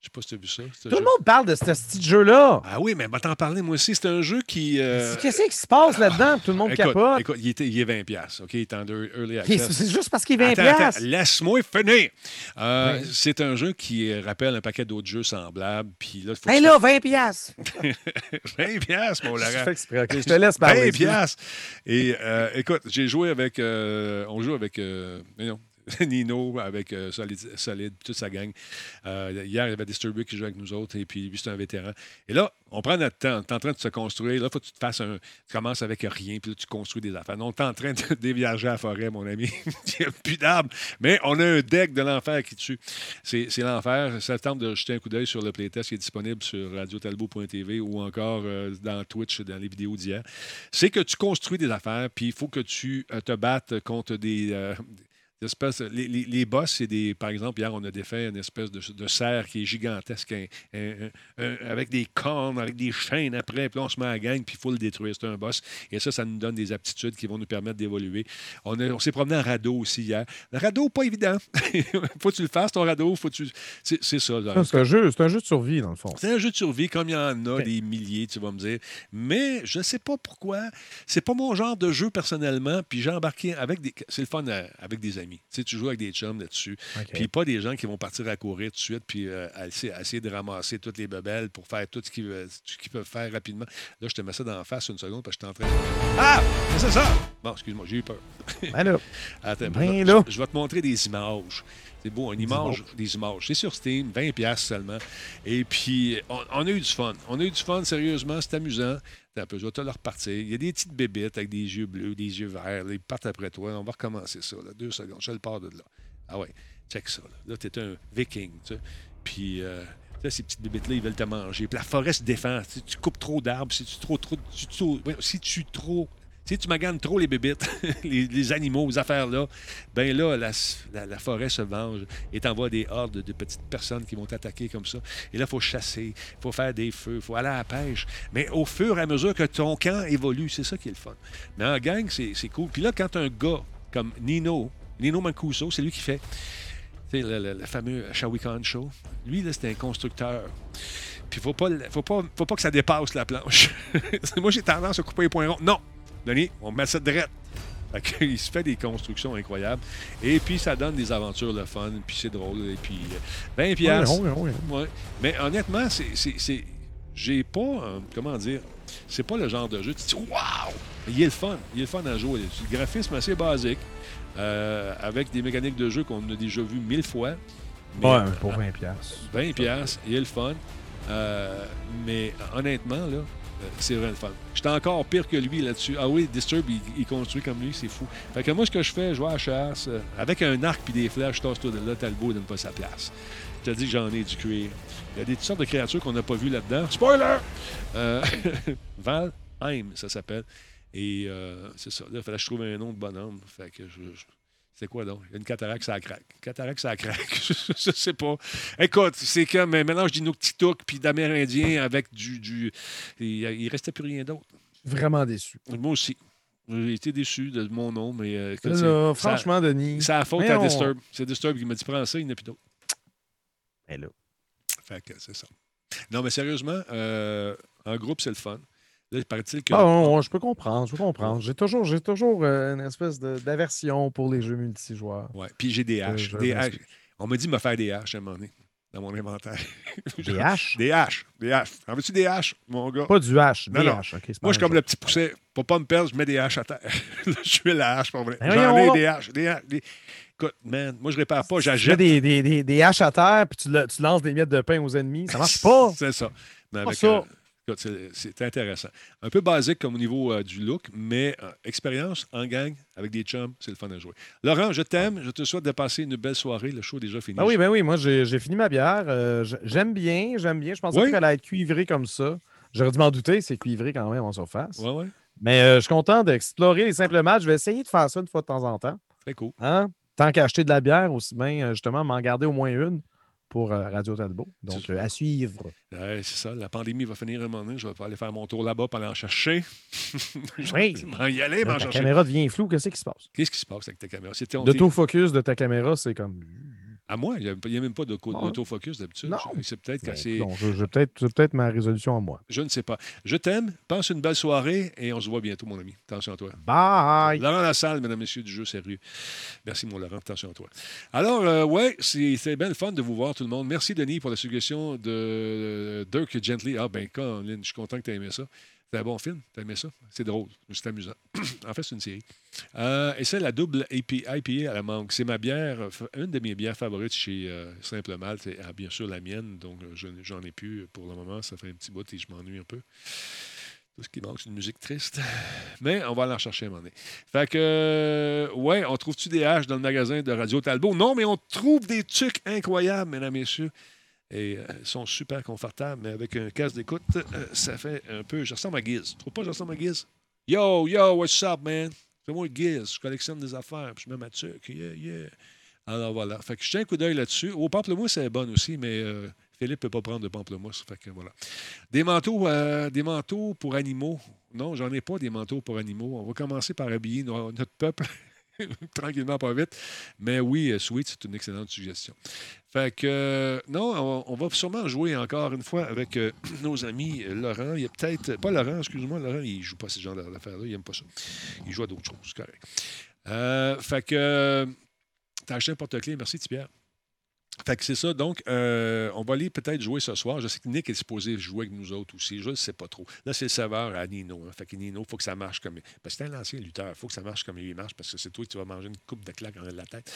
Je sais pas si tu as vu ça. Tout jeu. le monde parle de ce petit jeu-là. Ah oui, mais va t'en parler, moi aussi. C'est un jeu qui. euh, Qu'est-ce qui se passe là-dedans? Tout le monde Écoute, capote. écoute, il, est 20$. piastres, OK? Il est en ear- early access. C'est juste parce qu'il est 20$. Attends, piastres. attends, laisse-moi finir. Euh. C'est un jeu qui rappelle un paquet d'autres jeux semblables. Puis là, faut Hey tu là, 20$. piastres. fasses 20 piastres, mon Je Laurent. exprès, Je te laisse parler. 20 piastres. Et euh, écoute, j'ai joué avec... on joue avec... euh, non, Nino, avec euh, Solid, toute sa gang. Euh, hier, il y avait Disturby qui jouait avec nous autres, et puis lui, c'est un vétéran. Et là, on prend notre temps. Tu es en train de se construire. Là, il faut que tu te fasses un. Tu commences avec rien, puis là, tu construis des affaires. Non, tu es en train de déviager à la forêt, mon ami. il plus d'arbres. Mais on a un deck de l'enfer qui tue. C'est l'enfer. Ça tente de jeter un coup d'œil sur le playtest qui est disponible sur radiotalbo.tv ou encore euh, dans Twitch, dans les vidéos d'hier. C'est que tu construis des affaires, puis il faut que tu te battes contre des. Les, les- les boss, c'est des. Par exemple, hier, on a défait une espèce de, de cerf qui est gigantesque, un- un- un- avec des cornes, avec des chaînes après, puis on se met à la gang, puis il faut le détruire. C'est un boss. Et ça, ça nous donne des aptitudes qui vont nous permettre d'évoluer. On, on s'est promené en radeau aussi hier. Le radeau, pas évident. faut que tu le fasses, ton radeau. Faut que tu... C'est c'est ça. C'est un, jeu, c'est un jeu de survie, dans le fond. C'est un jeu de survie, comme il y en a des milliers, tu vas me dire. Mais je ne sais pas pourquoi. C'est pas mon genre de jeu personnellement. Puis j'ai embarqué avec des. C'est le fun euh, avec des amis. Tu sais, tu joues avec des chums là-dessus. Puis pas des gens qui vont partir à courir tout de suite, puis euh, essayer, essayer de ramasser toutes les bebelles pour faire tout ce qu'ils peuvent faire rapidement. Là, je te mets ça dans la face une seconde parce que je suis en train de. Ah! C'est ça! Bon, excuse-moi, j'ai eu peur. Ben là, Attends, Ben je, là. je vais te montrer des images C'est beau, une image, des images. C'est sur Steam, 20$ piastres seulement. Et puis, on, on a eu du fun. On a eu du fun, sérieusement, c'est amusant. T'as un peu, je vais te le repartir. Il y a des petites bébites avec des yeux bleus, des yeux verts. là, ils partent après toi. On va recommencer ça. Là. Deux secondes. Je le pars de là. Ah ouais, check ça. Là, là tu es un viking. Tu sais. Puis, euh, tu sais, ces petites bébites-là, ils veulent te manger. Puis la forêt se défend. Tu coupes trop d'arbres, si tu trop, trop, tu- si tu trop. Si tu maganes trop les bébites, les, animaux, les affaires-là, ben là, la, forêt se venge et t'envoie des hordes de petites personnes qui vont t'attaquer comme ça. Et là, il faut chasser, il faut faire des feux, il faut aller à la pêche. Mais au fur et à mesure que ton camp évolue, c'est ça qui est le fun. Mais en gang, c'est cool. Puis là, quand un gars comme Nino, Nino Mancuso, c'est lui qui fait le, le- le fameux We Con Show. Lui, là, c'était un constructeur. Puis faut pas, faut pas, faut pas que ça dépasse la planche. Moi, j'ai tendance à couper les points ronds. Non! Denis, on met ça direct. Il se fait des constructions incroyables. Et puis, ça donne des aventures le fun. Puis c'est drôle. Et puis, euh, 20 piastres. Ouais. Mais honnêtement, c'est. J'ai pas. euh, comment dire? C'est pas le genre de jeu. Tu te dis, waouh! Il est le fun. Il est le fun à jouer. Le graphisme assez basique. euh, avec des mécaniques de jeu qu'on a déjà vues mille fois. Mais, Ouais, euh, pour 20$. piastres. 20 piastres, il est le fun. Euh, mais honnêtement, là, euh, c'est vraiment le fun. J'étais encore pire que lui là-dessus. Ah oui, Disturb, il, construit comme lui, c'est fou. Fait que moi, ce que je fais, je vais à la chasse, euh, avec un arc puis des flèches, je tasse tout de là, Talbot donne pas sa place. Je te dis que j'en ai du cuir. Il y a des toutes sortes de créatures qu'on n'a pas vues là-dedans. Spoiler! Euh, Valheim, ça s'appelle. Et euh, c'est ça. Là, il fallait que je trouve un nom de bonhomme. Fait que je, c'est quoi donc? Il y a une cataracte, ça craque. Cataracte, ça craque. je sais pas. Écoute, c'est comme un mélange d'Inuktitut puis d'Amérindien avec du. du... Il, il restait plus rien d'autre. Vraiment déçu. Moi aussi. J'ai été déçu de mon nom, mais. euh, Là, c'est- ça- franchement, Denis. c'est la faute mais à on- Disturb. C'est Disturb qui m'a dit prends ça, il n'y en a plus d'autre. Mais là, Fait que c'est ça. Non, mais sérieusement, euh, en groupe, c'est le fun. Là, il paraît-il que. Ah, je peux comprendre, je peux comprendre. J'ai toujours, j'ai toujours euh, une espèce d'aversion pour les jeux multijoueurs. Ouais. Puis j'ai des haches. des. On m'a dit de me faire des haches à un moment donné, dans mon inventaire. Des haches? Des haches. Des haches. En veux-tu des haches, mon gars? Pas du hache, Non, des haches. Moi, je suis comme le petit pousset. Pour pas me perdre, je mets des haches à terre. Je suis la hache, pour vrai. Ben J'en ai des haches. Des haches des- Écoute, man, moi, je répare pas, chose. Tu mets j'achète. des, des, haches à terre, puis tu, le- tu lances des miettes de pain aux ennemis. Ça marche pas. C'est ça. Mais Pas avec, ça. euh, c'est- intéressant. Un peu basique comme au niveau euh, du look, mais euh, expérience en gang avec des chums, c'est le fun à jouer. Laurent, je t'aime. Je te souhaite de passer une belle soirée. Le show est déjà fini. Ah oui, ben oui, moi j'ai fini ma bière. Euh, j'aime bien, j'aime bien. Je pensais Oui. qu'elle allait être cuivrée comme ça. J'aurais dû m'en douter, c'est cuivré quand même en surface. Ouais, ouais. Mais je suis content d'explorer les simples matchs. Je vais essayer de faire ça une fois de temps en temps. Très cool. Hein? Tant qu'acheter de la bière, aussi bien justement m'en garder au moins une pour euh, Radio Talbot. Donc, euh, à suivre. Ouais, c'est ça. La pandémie va finir un moment donné. Je vais aller faire mon tour là-bas pour aller en chercher. je Oui. y aller, Là, ta chercher. caméra devient floue. Qu'est-ce qui se passe? Qu'est-ce qui se passe avec ta caméra? On dit- L'autofocus de ta caméra, c'est comme. À moi, il n'y a, même pas d'autofocus d'habitude. C'est peut-être Ben, c'est. peut-être c'est peut-être ma résolution à moi. Je ne sais pas. Je t'aime. Passe une belle soirée et on se voit bientôt, mon ami. Attention à toi. Bye! Laurent Lassalle, mesdames, messieurs du jeu sérieux. Merci, mon Laurent. Attention à toi. Alors, euh, ouais, c'est c'est bien le fun de vous voir, tout le monde. Merci, Denis, pour la suggestion de Dirk Gently. Ah, ben, Colin, je suis content que tu aies aimé ça. C'est un bon film. Tu aimé ça? C'est drôle. C'est amusant. en fait, c'est une série. Euh, et c'est la double IPA à la mangue. C'est ma bière, euh, une de mes bières favorites chez euh, Simple Malte. C'est ah, bien sûr la mienne. Donc, je- j'en ai plus pour le moment. Ça fait un petit bout et je m'ennuie un peu. Tout ce qui manque, c'est une musique triste. Mais on va aller en chercher un moment donné. Fait que, ouais, on trouve-tu des haches dans le magasin de Radio Talbot? Non, mais on trouve des trucs incroyables, mesdames, messieurs. Et euh, sont super confortables, mais avec un casque d'écoute, euh, ça fait un peu. Je ressemble à Giz. Tu trouves pas que je ressemble à Giz? Yo, yo, what's up, man? C'est moi Giz. Je collectionne des affaires, puis je mets ma tuque. Yeah, yeah. Alors voilà. Fait que je tiens un coup d'œil là-dessus. Au pamplemousse, c'est bon aussi, mais euh, Philippe ne peut pas prendre de pamplemousse. Fait que voilà. Des manteaux, euh, des manteaux pour animaux. Non, j'en ai pas des manteaux pour animaux. On va commencer par habiller no- notre peuple tranquillement, pas vite. Mais oui, euh, Sweet, c'est une excellente suggestion. Fait que, euh, non, on, va sûrement jouer encore une fois avec euh, nos amis Laurent. Il y a peut-être. Pas Laurent, excuse-moi, Laurent, il joue pas ce genre d'affaires-là. Il aime pas ça. Il joue à d'autres choses, correct. Fait que. T'as acheté un porte-clés. Merci, Pierre. Fait que c'est ça. Donc, euh, on va aller peut-être jouer ce soir. Je sais que Nick est supposé jouer avec nous autres aussi. Je ne sais pas trop. Là, c'est le saveur à Nino. hein. Fait que Nino, il faut que ça marche comme. Parce que c'est un ancien lutteur. Il faut que ça marche comme il marche parce que c'est toi qui vas manger une coupe de claque en la tête.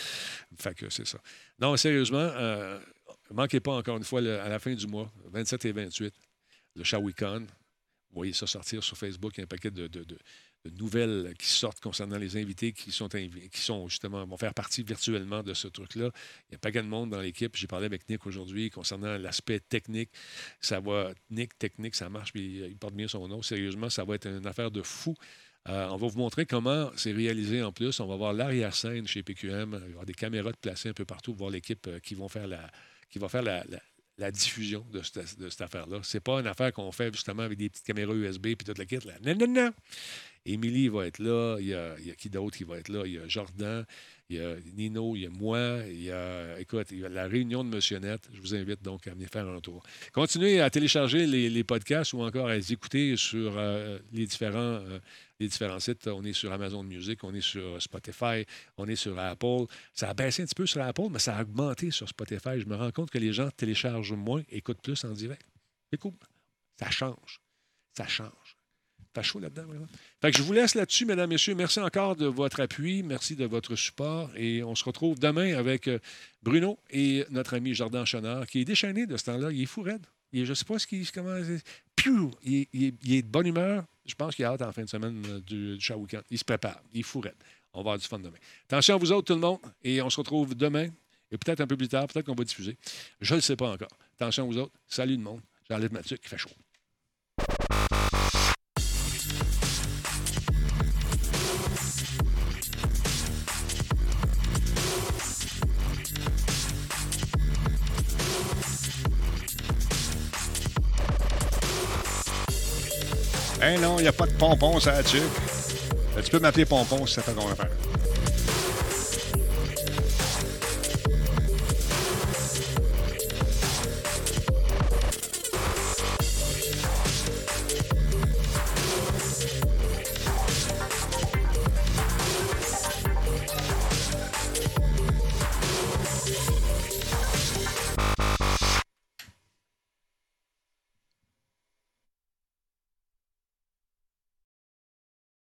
Fait que c'est ça. Non, sérieusement, euh, manquez pas encore une fois à la fin du mois, 27 et 28, le Shawicon. Vous voyez ça sortir sur Facebook. Il y a un paquet de nouvelles qui sortent concernant les invités qui sont, justement, vont faire partie virtuellement de ce truc-là. Il y a pas de monde dans l'équipe. J'ai parlé avec Nick aujourd'hui concernant l'aspect technique. Ça va, Nick, technique, ça marche, puis il porte bien son nom. Sérieusement, ça va être une affaire de fou. Euh, on va vous montrer comment c'est réalisé en plus. On va voir l'arrière-scène chez PQM. Il va y avoir des caméras de placées un peu partout pour voir l'équipe euh, qui, va faire la, diffusion de cette, de cette affaire-là. C'est pas une affaire qu'on fait justement avec des petites caméras USB et toute la kit. Là. Non, non, non. Émilie va être là. Il y a, qui d'autre qui va être là? Il y a Jordan, il y a Nino, il y a moi. Il y a, écoute, il y a la réunion de Monsieur Net. Je vous invite donc à venir faire un tour. Continuez à télécharger les, les podcasts ou encore à les écouter sur euh, les, différents, euh, les différents sites. On est sur Amazon Music, on est sur Spotify, on est sur Apple. Ça a baissé un petit peu sur Apple, mais ça a augmenté sur Spotify. Je me rends compte que les gens téléchargent moins, écoutent plus en direct. C'est cool. Ça change. Ça change. Fait chaud là-dedans, vraiment. Fait que je vous laisse là-dessus, mesdames, messieurs. Merci encore de votre appui. Merci de votre support. Et on se retrouve demain avec euh, Bruno et notre ami Jordan Chenard, qui est déchaîné de ce temps-là. Il est fou raide. Il je ne sais pas ce qu'il. Comment, Piou! Il, est- il est- il de bonne humeur. Je pense qu'il a hâte en fin de semaine euh, du, du Weekend. Il se prépare. Il est fou raide. On va avoir du fun demain. Attention à vous autres, tout le monde. Et on se retrouve demain. Et peut-être un peu plus tard. Peut-être qu'on va diffuser. Je ne le sais pas encore. Attention à vous autres. Salut le monde. J'enlève Mathieu qui fait chaud. Non, il n'y a pas de pompon, ça, dessus. Tu peux m'appeler pompon si ça fait ton affaire.